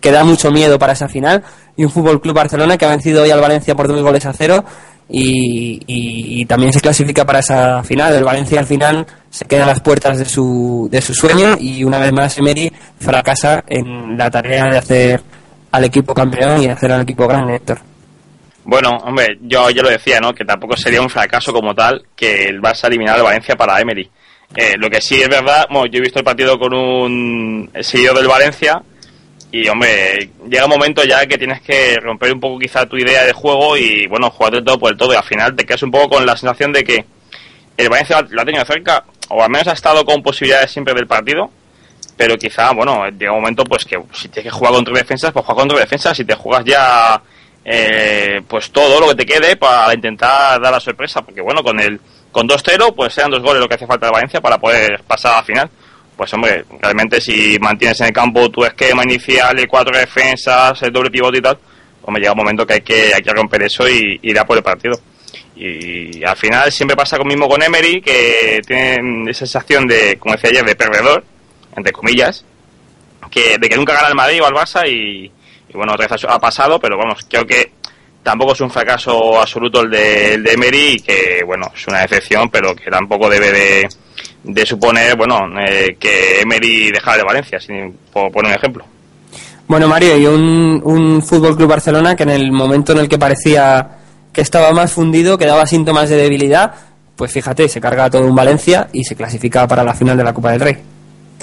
Speaker 2: que da mucho miedo para esa final, y un Fútbol Club Barcelona que ha vencido hoy al Valencia por dos goles a cero y, y- también se clasifica para esa final. El Valencia al final se queda a las puertas de su, de su sueño y una vez más Emery fracasa en la tarea de hacer al equipo campeón y hacer al equipo grande, Héctor.
Speaker 26: Bueno, hombre, yo ya lo decía, ¿no? Que tampoco sería un fracaso como tal que el Barça eliminara al Valencia para Emery. Eh, lo que sí es verdad, bueno, yo he visto el partido con un seguidor del Valencia y, hombre, llega un momento ya que tienes que romper un poco quizá tu idea de juego y, bueno, jugar todo por el todo y al final te quedas un poco con la sensación de que el Valencia lo ha tenido cerca o al menos ha estado con posibilidades siempre del partido pero quizá, bueno, llega un momento pues que si tienes que jugar contra defensas, pues juega contra defensas, si te juegas ya eh, pues todo lo que te quede para intentar dar la sorpresa, porque bueno, con el con 2-0 pues sean dos goles lo que hace falta de Valencia para poder pasar a la final. Pues hombre, realmente si mantienes en el campo tu esquema inicial de cuatro defensas, el doble pivote y tal, hombre, llega un momento que hay que, hay que romper eso y ir a por el partido. Y al final siempre pasa lo mismo con Emery, que tiene esa sensación de, como decía ayer, de perdedor, entre comillas, que de que nunca gana el Madrid o al Barça y, bueno, otra vez ha, pasado, pero vamos, creo que tampoco es un fracaso absoluto el de, el de Emery y que, bueno, es una decepción, pero que tampoco debe de, de suponer, bueno, eh, que Emery dejara de Valencia, sin, por poner un ejemplo.
Speaker 2: Bueno, Mario, y un, un Fútbol Club Barcelona que en el momento en el que parecía que estaba más fundido, que daba síntomas de debilidad, pues fíjate, se carga todo un Valencia y se clasifica para la final de la Copa del Rey.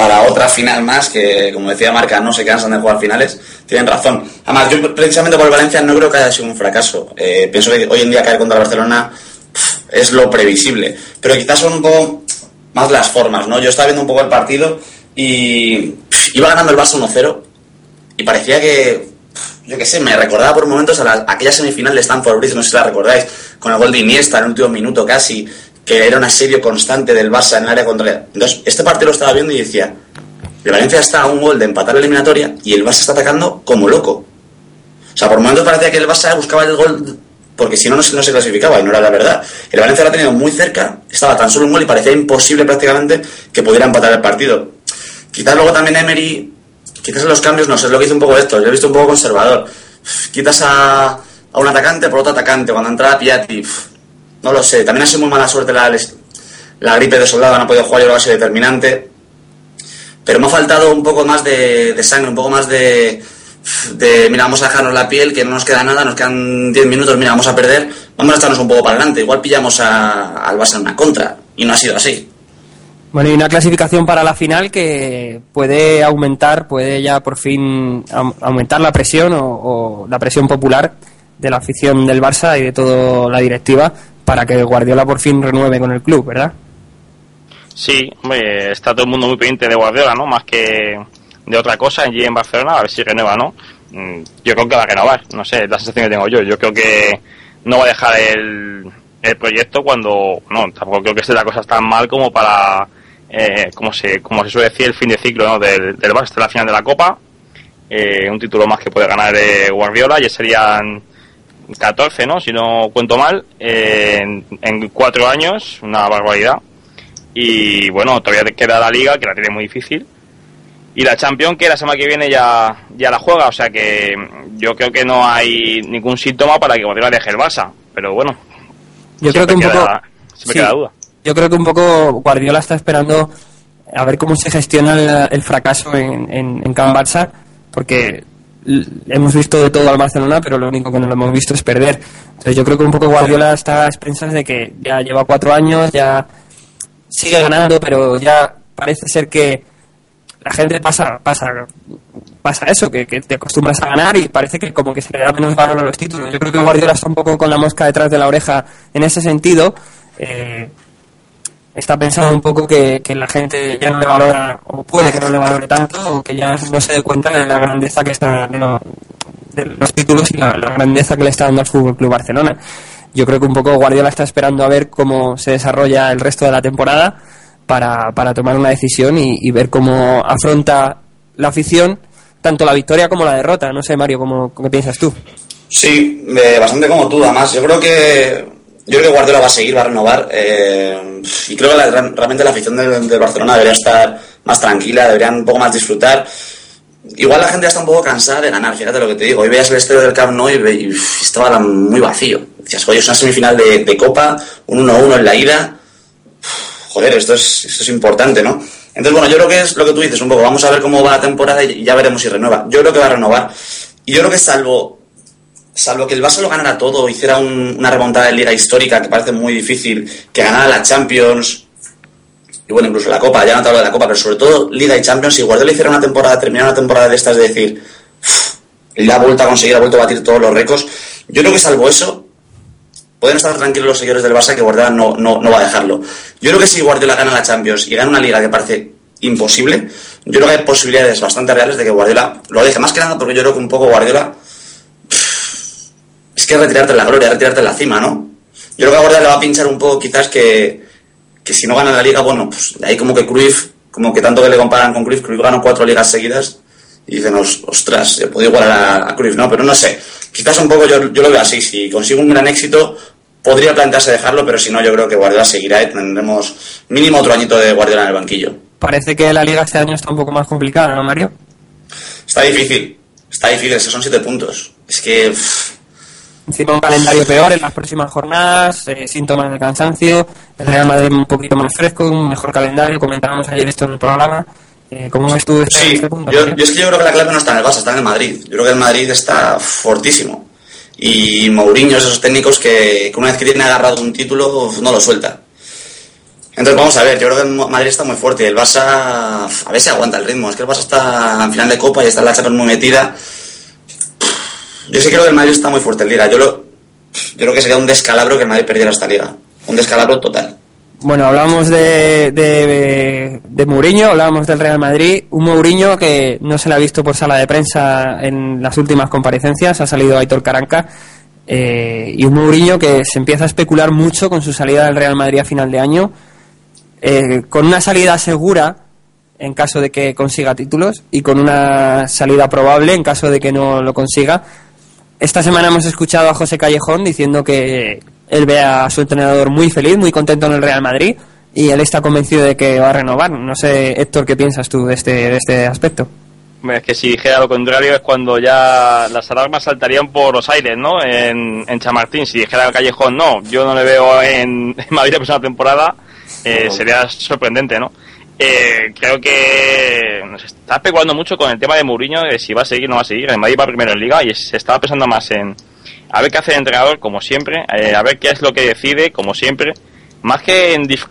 Speaker 27: Para otra final más, que como decía Marca, no se cansan de jugar finales, tienen razón. Además, yo precisamente por Valencia no creo que haya sido un fracaso. Eh, pienso que hoy en día caer contra el Barcelona es lo previsible, pero quizás son un poco más las formas, ¿no? Yo estaba viendo un poco el partido y iba ganando el Barça 1-0 y parecía que, yo qué sé, me recordaba por momentos a la- aquella semifinal de Stanford Bridge, no sé si la recordáis, con el gol de Iniesta en el último minuto casi, que era un asedio constante del Barça en el área contraria. Entonces, este partido lo estaba viendo y decía, el Valencia está a un gol de empatar la eliminatoria y el Barça está atacando como loco. O sea, por momentos parecía que el Barça buscaba el gol porque si no, no se, clasificaba y no era la verdad. El Valencia lo ha tenido muy cerca, estaba tan solo un gol y parecía imposible prácticamente que pudiera empatar el partido. Quizás luego también Emery, quizás los cambios, no sé, lo que hizo un poco esto, yo he visto un poco conservador. Quitas a, a un atacante por otro atacante, cuando entraba Piatti, no lo sé, también ha sido muy mala suerte la, la gripe de soldado, no ha podido jugar, yo creo que ha sido determinante. Pero me ha faltado un poco más de, sangre, un poco más de, de, mira, vamos a dejarnos la piel, que no nos queda nada, nos quedan 10 minutos, mira, vamos a perder, vamos a echarnos un poco para adelante. Igual pillamos a- al Barça en una contra, y no ha sido así.
Speaker 2: Bueno, y una clasificación para la final que puede aumentar, puede ya por fin au- aumentar la presión o, o la presión popular de la afición del Barça y de toda la directiva para que Guardiola por fin renueve con el club, ¿verdad?
Speaker 26: Sí, hombre, está todo el mundo muy pendiente de Guardiola, ¿no? Más que de otra cosa allí en Barcelona, a ver si renueva, ¿no? Mm, Yo creo que va a renovar, no sé, es la sensación que tengo yo. Yo creo que no va a dejar el, el proyecto cuando, no, tampoco creo que esté la cosa tan mal como para, eh, como se, como se suele decir, el fin de ciclo ¿no? del, del Barça, la final de la Copa, eh, un título más que puede ganar eh, Guardiola, ya serían 14, ¿no? Si no cuento mal, eh, en, en cuatro años, una barbaridad. Y bueno, todavía queda la liga, que la tiene muy difícil. Y la Champions, que la semana que viene ya, ya la juega. O sea que yo creo que no hay ningún síntoma para que Guardiola deje el Barça. Pero bueno,
Speaker 2: Yo creo que un poco...
Speaker 26: queda-
Speaker 2: sí,
Speaker 26: queda duda.
Speaker 2: Yo creo que un poco Guardiola está esperando a ver cómo se gestiona el, el fracaso en, en, en Can Barça, porque hemos visto de todo al Barcelona, pero lo único que no lo hemos visto es perder. Entonces yo creo que un poco Guardiola está a expensas de que ya lleva cuatro años, ya sigue ganando, pero ya parece ser que la gente pasa pasa pasa eso, que, que te acostumbras a ganar y parece que como que se le da menos valor a los títulos. Yo creo que Guardiola está un poco con la mosca detrás de la oreja en ese sentido. Eh, está pensando un poco que, que la gente ya no le valora, o puede que no le valore tanto, o que ya no se dé cuenta de la grandeza que está, de, de los títulos y la, grandeza que le está dando al Fútbol Club Barcelona. Yo creo que un poco Guardiola está esperando a ver cómo se desarrolla el resto de la temporada para, para tomar una decisión y, y ver cómo afronta la afición tanto la victoria como la derrota. No sé, Mario, ¿cómo, cómo piensas tú?
Speaker 27: Sí, eh, bastante como tú, además. Yo creo que yo creo que Guardiola va a seguir, va a renovar. eh, y creo que realmente la afición del, Barcelona debería estar más tranquila, deberían un poco más disfrutar. Igual la gente ya está un poco cansada de ganar, fíjate lo que te digo. Hoy veías el estadio del Camp Nou y, estaba muy vacío. Decías, oye, es una semifinal de, Copa, un 1-1 en la ida. Joder, esto es, esto es importante, ¿no? Entonces, bueno, yo creo que es lo que tú dices un poco. Vamos a ver cómo va la temporada y ya veremos si renueva. Yo creo que va a renovar. Y yo creo que salvo salvo que el Barça lo ganara todo, hiciera un- una remontada de liga histórica que parece muy difícil, que ganara la Champions, y bueno, incluso la Copa, ya no te de la Copa, pero sobre todo Liga y Champions, si Guardiola hiciera una temporada, terminara una temporada de estas de decir, "Uf, la ha vuelto a conseguir, ha vuelto a batir todos los récords, yo creo que salvo eso, pueden estar tranquilos los seguidores del Barça que Guardiola no, no, no va a dejarlo. Yo creo que si Guardiola gana la Champions y gana una liga que parece imposible, yo creo que hay posibilidades bastante reales de que Guardiola lo deje, más que nada porque yo creo que un poco Guardiola que retirarte la gloria, retirarte la cima, ¿no? Yo creo que a Guardiola le va a pinchar un poco quizás que, que si no gana la liga, bueno, pues de ahí como que Cruyff, como que tanto que le comparan con Cruyff, Cruyff ganó cuatro ligas seguidas y dicen, "Os- ostras, se puede igualar a, a Cruyff, ¿no? Pero no sé, quizás un poco yo, yo lo veo así, si consigo un gran éxito, podría plantearse dejarlo, pero si no, yo creo que Guardiola seguirá y tendremos mínimo otro añito de Guardiola en el banquillo.
Speaker 2: Parece que la liga este año está un poco más complicada, ¿no, Mario?
Speaker 27: Está difícil, está difícil, esos son siete puntos. Es que... uff,
Speaker 2: Encima un calendario peor en las próximas jornadas, eh, síntomas de cansancio, el Real Madrid un poquito más fresco, un mejor calendario, comentábamos ayer esto en el programa. Eh, ¿Cómo ves tú este,
Speaker 27: Sí,
Speaker 2: este punto?
Speaker 27: yo, yo es que yo creo que la clave no está en el Barça, está en el Madrid. Yo creo que el Madrid está fortísimo. Y Mourinho es esos técnicos que, que una vez que tiene agarrado un título no lo suelta. Entonces vamos a ver, yo creo que el Madrid está muy fuerte. El Barça a ver si aguanta el ritmo. Es que el Barça está en final de Copa y está en la Champions muy metida. Yo sí creo que el Madrid está muy fuerte en Liga. Yo, lo, yo creo que sería un descalabro que el Madrid perdiera esta Liga. Un descalabro total.
Speaker 2: Bueno, hablamos de, de, de Mourinho, hablábamos del Real Madrid. Un Mourinho que no se le ha visto por sala de prensa en las últimas comparecencias, ha salido Aitor Caranca. eh, y un Mourinho que se empieza a especular mucho con su salida del Real Madrid a final de año, eh, con una salida segura en caso de que consiga títulos y con una salida probable en caso de que no lo consiga. Esta semana hemos escuchado a José Callejón diciendo que él ve a su entrenador muy feliz, muy contento en el Real Madrid y él está convencido de que va a renovar. No sé, Héctor, ¿qué piensas tú de este, de este aspecto?
Speaker 26: Es que si dijera lo contrario es cuando ya las alarmas saltarían por los aires, ¿no? En, en Chamartín. Si dijera el Callejón, no, yo no le veo en, en Madrid la próxima temporada, eh, sería sorprendente, ¿no? Eh, creo que se está especulando mucho con el tema de Mourinho, de si va a seguir o no va a seguir. El Madrid va primero en Liga y se estaba pensando más en a ver qué hace el entrenador, como siempre, eh, a ver qué es lo que decide, como siempre, más que en dif-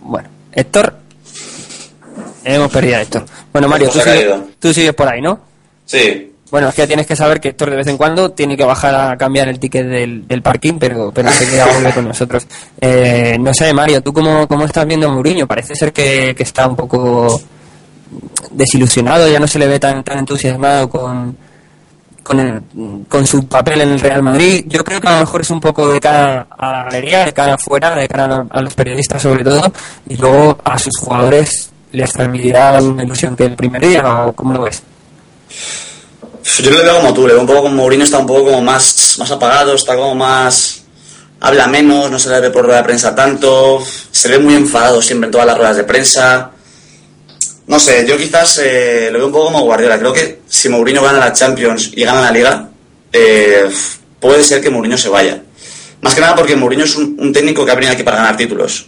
Speaker 2: Bueno, Héctor. Hemos perdido a Héctor. Bueno, Mario, tú sigues, tú sigues por ahí, ¿no?
Speaker 27: Sí.
Speaker 2: Bueno, es que tienes que saber que Héctor de vez en cuando tiene que bajar a cambiar el ticket del, del parking, pero, pero enseguida vuelve con nosotros. Eh, no sé, Mario, ¿tú cómo, cómo estás viendo a Mourinho? Parece ser que, que está un poco desilusionado, ya no se le ve tan, tan entusiasmado con, con, con su papel en el Real Madrid. Yo creo que a lo mejor es un poco de cara a la galería, de cara afuera, de cara a, a los periodistas sobre todo, y luego a sus jugadores les transmitirá la misma ilusión que el primer día, ¿o cómo lo ves?
Speaker 27: Yo lo veo como tú, le veo un poco como Mourinho está un poco como más, más apagado, está como más... Habla menos, no se le ve por rueda de prensa tanto, se ve muy enfadado siempre en todas las ruedas de prensa. No sé, yo quizás eh, lo veo un poco como Guardiola. Creo que si Mourinho gana la Champions y gana la Liga, eh, puede ser que Mourinho se vaya. Más que nada porque Mourinho es un, técnico que ha venido aquí para ganar títulos.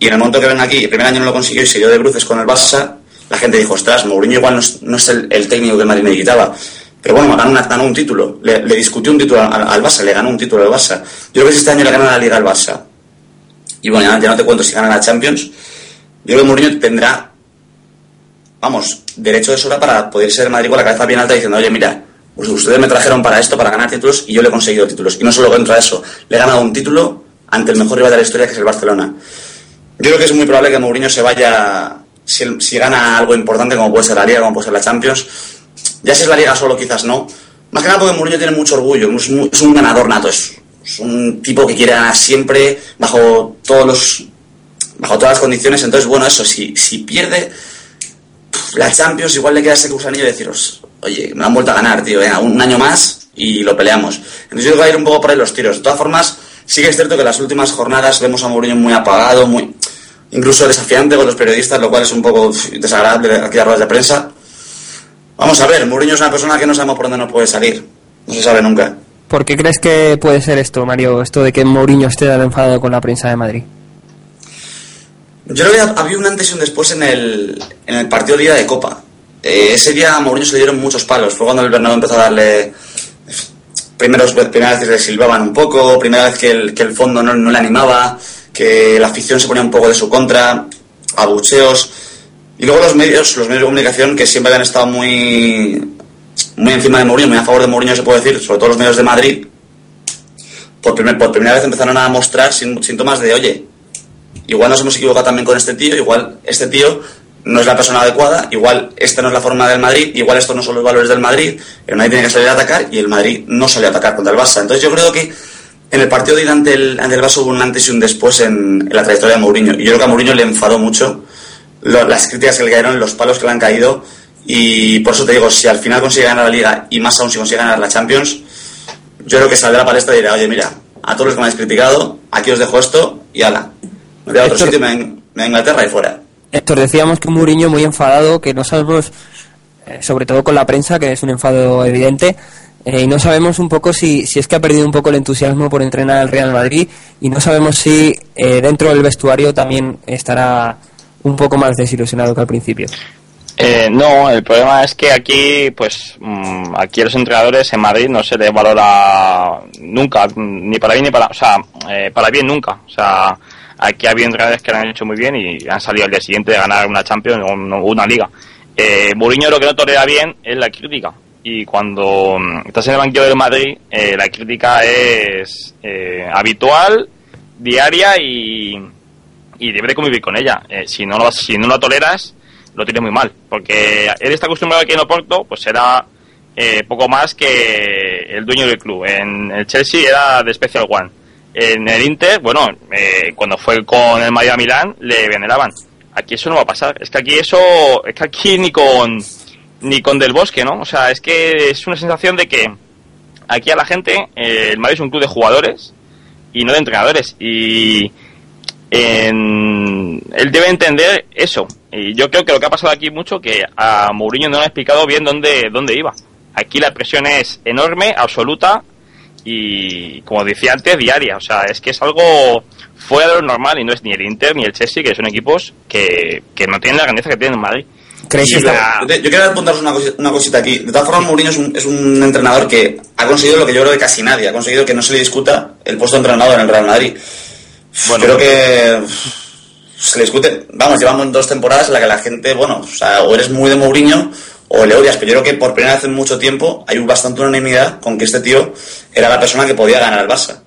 Speaker 27: Y en el momento que venga aquí, el primer año no lo consiguió y se dio de bruces con el Barça, la gente dijo, ostras, Mourinho igual no es, el técnico que el Madrid necesitaba. Pero bueno, ganó, ganó un título, le, discutió un título al, Barça, le ganó un título al Barça. Yo creo que si este año le gana la Liga al Barça, y bueno, ya, no te cuento si gana la Champions, yo creo que Mourinho tendrá, vamos, derecho de sobra para poder ser Madrid con la cabeza bien alta diciendo, oye, mira, pues ustedes me trajeron para esto, para ganar títulos, y yo le he conseguido títulos. Y no solo contra eso, le he ganado un título ante el mejor rival de la historia, que es el Barcelona. Yo creo que es muy probable que Mourinho se vaya, si, si gana algo importante, como puede ser la Liga, como puede ser la Champions. Ya si es la Liga solo, quizás no. Más que nada porque Mourinho tiene mucho orgullo, es, un ganador nato, es, un tipo que quiere ganar siempre, bajo todos los bajo todas las condiciones. Entonces, bueno, eso, si, si pierde la Champions, igual le queda ese gusanillo de deciros, oye, me han vuelto a ganar, tío, venga, un año más y lo peleamos. Entonces yo creo que a ir un poco por ahí los tiros. De todas formas, sí que es cierto que las últimas jornadas vemos a Mourinho muy apagado, muy incluso desafiante con los periodistas, lo cual es un poco desagradable aquí a ruedas de prensa. Vamos a ver, Mourinho es una persona que no sabemos por dónde nos puede salir. No se sabe nunca.
Speaker 2: ¿Por qué crees que puede ser esto, Mario? Esto de que Mourinho esté tan enfadado con la prensa de Madrid.
Speaker 27: Yo creo que había un antes y un después en el, en el partido de ida de Copa. Eh, ese día a Mourinho se le dieron muchos palos. Fue cuando el Bernabéu empezó a darle... Primeros, primera vez que le silbaban un poco, primera vez que el, que el fondo no, no le animaba, que la afición se ponía un poco de su contra, abucheos. Y luego los medios, los medios de comunicación que siempre habían estado muy, muy encima de Mourinho, muy a favor de Mourinho se puede decir, sobre todo los medios de Madrid, por, primer, por primera vez empezaron a mostrar síntomas de, oye, igual nos hemos equivocado también con este tío, igual este tío no es la persona adecuada, igual esta no es la forma del Madrid, igual estos no son los valores del Madrid, el Madrid tiene que salir a atacar y el Madrid no salió a atacar contra el Barça. Entonces yo creo que en el partido de ante el, ante el Barça hubo un antes y un después en, en, la trayectoria de Mourinho. Y yo creo que a Mourinho le enfadó mucho lo, las críticas que le cayeron, los palos que le han caído. Y por eso te digo, si al final consigue ganar la Liga y más aún si consigue ganar la Champions, yo creo que saldrá a la palestra y dirá, oye, mira, a todos los que me habéis criticado, aquí os dejo esto y ala. Me voy a otro
Speaker 2: Héctor-
Speaker 27: sitio, me voy a- me voy a Inglaterra y fuera.
Speaker 2: Héctor, decíamos que Mourinho muy enfadado, que no sabemos, eh, sobre todo con la prensa, que es un enfado evidente, eh, y no sabemos un poco si, si es que ha perdido un poco el entusiasmo por entrenar al Real Madrid, y no sabemos si eh, dentro del vestuario también estará un poco más desilusionado que al principio.
Speaker 26: Eh, no, el problema es que aquí, pues, mm, aquí a los entrenadores en Madrid no se les valora nunca, ni para bien ni para, o sea, eh, para bien nunca. O sea, aquí ha habido entrenadores que han hecho muy bien y han salido al día siguiente de ganar una Champions o un- una liga. Eh, Mourinho lo que no tolera bien es la crítica. Y cuando mm, estás en el banquillo del Madrid, eh, la crítica es eh, habitual, diaria y, y debe de convivir con ella. Eh, si no lo, si no lo toleras, lo tienes muy mal. Porque él está acostumbrado aquí en Oporto, pues era eh, poco más que el dueño del club. En el Chelsea era de Special One. En el Inter, bueno, eh, cuando fue con el Madrid a Milán, le veneraban. Aquí eso no va a pasar. Es que aquí eso, es que aquí ni con ni con Del Bosque, ¿no? O sea, es que es una sensación de que aquí a la gente, el Madrid es un club de jugadores y no de entrenadores. Y en- él debe entender eso. Y yo creo que lo que ha pasado aquí mucho que a Mourinho no le han explicado bien dónde, dónde iba. Aquí la presión es enorme, absoluta y, como decía antes, diaria. O sea, es que es algo fuera de lo normal y no es ni el Inter ni el Chelsea, que son equipos que, que no tienen la grandeza que tienen en Madrid.
Speaker 27: Sí,
Speaker 26: la-
Speaker 27: yo, quiero apuntaros una, cosi- una cosita aquí. De todas formas, Mourinho es un, es un entrenador que ha conseguido lo que yo creo que casi nadie. Ha conseguido que no se le discuta el puesto de entrenador en el Real Madrid. Creo que se le discute. Vamos, llevamos dos temporadas en las que la gente, bueno, o, sea, o eres muy de Mourinho o le odias. Pero yo creo que por primera vez en mucho tiempo hay bastante unanimidad con que este tío era la persona que podía ganar al Barça.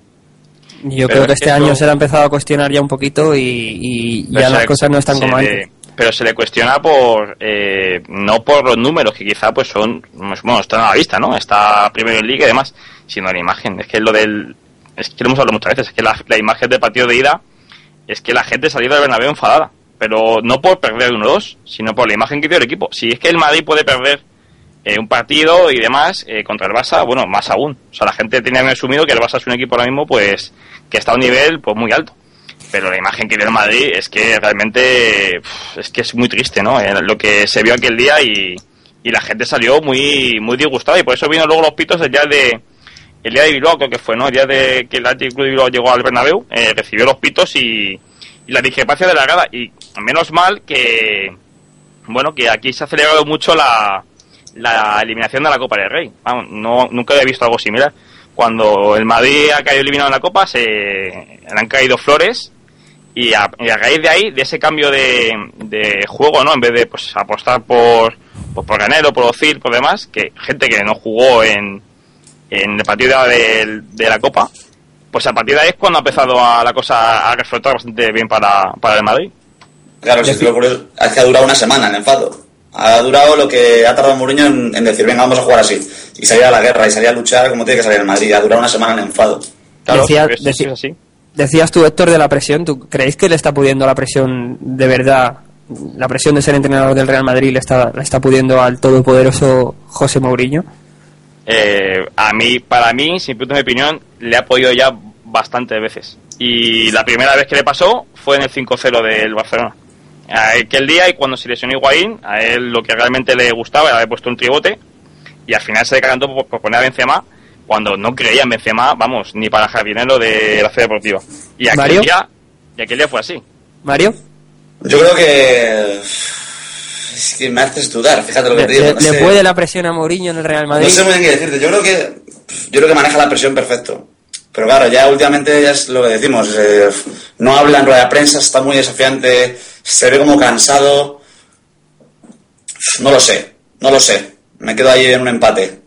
Speaker 2: Yo
Speaker 27: Pero
Speaker 2: creo que
Speaker 27: es
Speaker 2: este
Speaker 27: que
Speaker 2: año se le ha empezado a cuestionar ya un poquito y, y ya las
Speaker 26: le-
Speaker 2: cosas no están como
Speaker 26: le-
Speaker 2: antes.
Speaker 26: Pero se le cuestiona por eh, no por los números que quizá pues son bueno están a la vista, ¿no? Está primero en liga y demás, sino la imagen. Es que lo del es que lo hemos hablado muchas veces, es que la, la imagen del partido de ida es que la gente salió del Bernabéu enfadada, pero no por perder 1-2, sino por la imagen que dio el equipo. Si es que el Madrid puede perder eh, un partido y demás eh, contra el Barça, bueno, más aún. O sea, la gente tenía asumido que el Barça es un equipo ahora mismo pues que está a un nivel pues muy alto pero la imagen que dio el Madrid es que realmente es que es muy triste, ¿no? Eh, Lo que se vio aquel día y, y la gente salió muy muy disgustada y por eso vino luego los pitos el día de el día de Bilbao creo que fue, ¿no? El día de que el Athletic Club de Bilbao llegó al Bernabéu, eh, recibió los pitos y, y la discrepancia de la grada y menos mal que bueno, que aquí se ha celebrado mucho la, la eliminación de la Copa del Rey. Vamos, no, nunca había visto algo similar. Cuando el Madrid ha caído eliminado en la Copa, se le han caído flores y a, raíz de ahí, de ese cambio de, de juego, ¿no? En vez de pues, apostar por, pues, por Canelo, por Ozil, por demás, que gente que no jugó en, en el partido de, de la Copa, pues a partir de ahí es cuando ha empezado a, la cosa a reflotar bastante bien para, para el Madrid.
Speaker 27: Claro, es que lo curioso es que ha durado una semana el enfado. Ha durado lo que ha tardado Mourinho en, en decir, venga, vamos a jugar así. Y salir a la guerra y salir a luchar como tiene que salir el Madrid. Ha durado una semana el enfado.
Speaker 2: Decía- deci- Decías tú, Héctor, de la presión. ¿Tú creéis que le está pudiendo la presión de verdad? La presión de ser entrenador del Real Madrid le está, le está pudiendo al todopoderoso José Mourinho.
Speaker 26: Eh, a mí, para mí, sin punto de opinión, le ha podido ya bastantes veces. Y la primera vez que le pasó fue en el 5-0 del Barcelona. Aquel día y cuando se lesionó Higuaín, a él lo que realmente le gustaba era haber puesto un tribote y al final se decantó por, por poner a Benzema cuando no creía en Benzema, vamos, ni para jardinero de la Ciudad Deportiva. Y aquel,
Speaker 2: ¿Mario?
Speaker 26: día, y aquel día fue así.
Speaker 2: Mario,
Speaker 27: Yo creo que. Es que me haces dudar, fíjate lo que
Speaker 2: ¿le,
Speaker 27: te digo.
Speaker 2: le-
Speaker 27: no
Speaker 2: le
Speaker 27: sé.
Speaker 2: puede la presión a Mourinho en el Real Madrid?
Speaker 27: No sé muy bien qué decirte. Yo creo que. Yo creo que maneja la presión perfecto. Pero claro, ya últimamente ya es lo que decimos. eh, no habla en rueda de prensa, está muy desafiante, se ve como cansado. No lo sé, no lo sé. Me quedo ahí en un empate.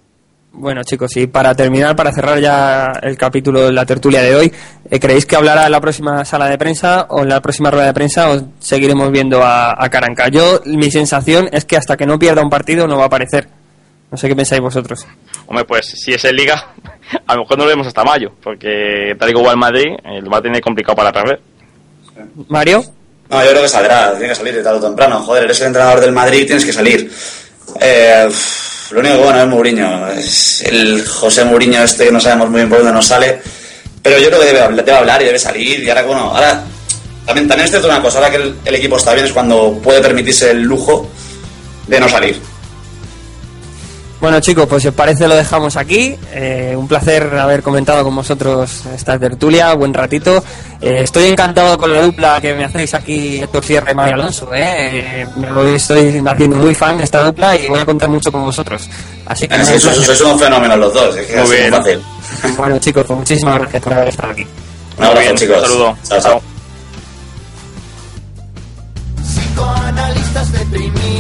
Speaker 2: Bueno, chicos, y para terminar, para cerrar ya el capítulo de la tertulia de hoy, eh, ¿creéis que hablará en la próxima sala de prensa o en la próxima rueda de prensa o seguiremos viendo a, a Caranca? Yo, mi sensación es que hasta que no pierda un partido no va a aparecer. No sé qué pensáis vosotros.
Speaker 26: Hombre, pues si es en Liga, a lo mejor no lo vemos hasta mayo, porque tal y como va el Madrid, eh, lo va a tener complicado para perder.
Speaker 2: Mario,
Speaker 27: No, yo creo que saldrá, tiene que salir de tarde o temprano. Joder, eres el entrenador del Madrid, tienes que salir. Eh, lo único bueno es Mourinho. Es el José Mourinho este que no sabemos muy bien por dónde nos sale. Pero yo creo que debe, debe hablar y debe salir. Y ahora, bueno, ahora también, también es una cosa, ahora que el equipo está bien es cuando puede permitirse el lujo de no salir.
Speaker 2: Bueno chicos, pues si os parece lo dejamos aquí. Eh, un placer haber comentado con vosotros esta tertulia, buen ratito. Eh, estoy encantado con la dupla que me hacéis aquí, Héctor Sierra y Mario Alonso. eh. Eh, me estoy haciendo muy fan de esta dupla y voy a contar mucho con vosotros. Así que
Speaker 27: sois- sois unos fenómenos los dos, es que
Speaker 26: Muy
Speaker 27: es
Speaker 26: bien.
Speaker 27: fácil.
Speaker 2: bueno chicos, pues muchísimas gracias por haber estado aquí.
Speaker 27: Un abrazo,
Speaker 26: bien,
Speaker 27: chicos.
Speaker 26: un saludo.
Speaker 27: Chao, chao.
Speaker 20: Psicoanalistas deprimí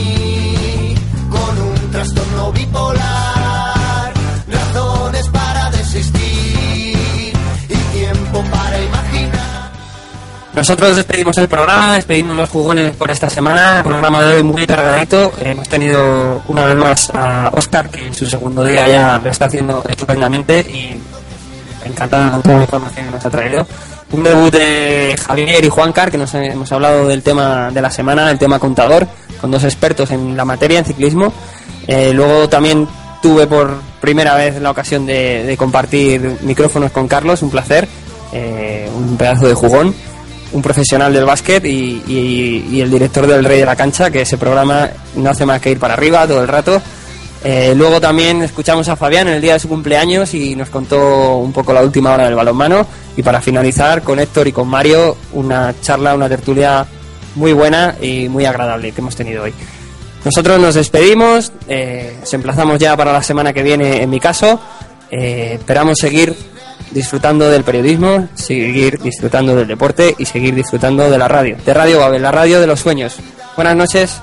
Speaker 2: Nosotros despedimos el programa, despedimos los jugones por esta semana. El programa de hoy muy cargadito. Hemos tenido una vez más a Oscar, que en su segundo día ya lo está haciendo estupendamente y encantado con toda la información que nos ha traído. Un debut de Javier y Juancar, que nos hemos hablado del tema de la semana, el tema contador, con dos expertos en la materia, en ciclismo. Eh, luego también tuve por primera vez la ocasión de, de compartir micrófonos con Carlos, un placer, eh, un pedazo de jugón, un profesional del básquet y, el director del Rey de la Cancha, que ese programa no hace más que ir para arriba todo el rato. Eh, luego también escuchamos a Fabián en el día de su cumpleaños y nos contó un poco la última hora del balonmano. Y para finalizar, con Héctor y con Mario, una charla, una tertulia muy buena y muy agradable que hemos tenido hoy. Nosotros nos despedimos, eh, os emplazamos ya para la semana que viene en mi caso. Eh, esperamos seguir disfrutando del periodismo, seguir disfrutando del deporte y seguir disfrutando de la radio. De Radio Babel, la radio de los sueños. Buenas noches.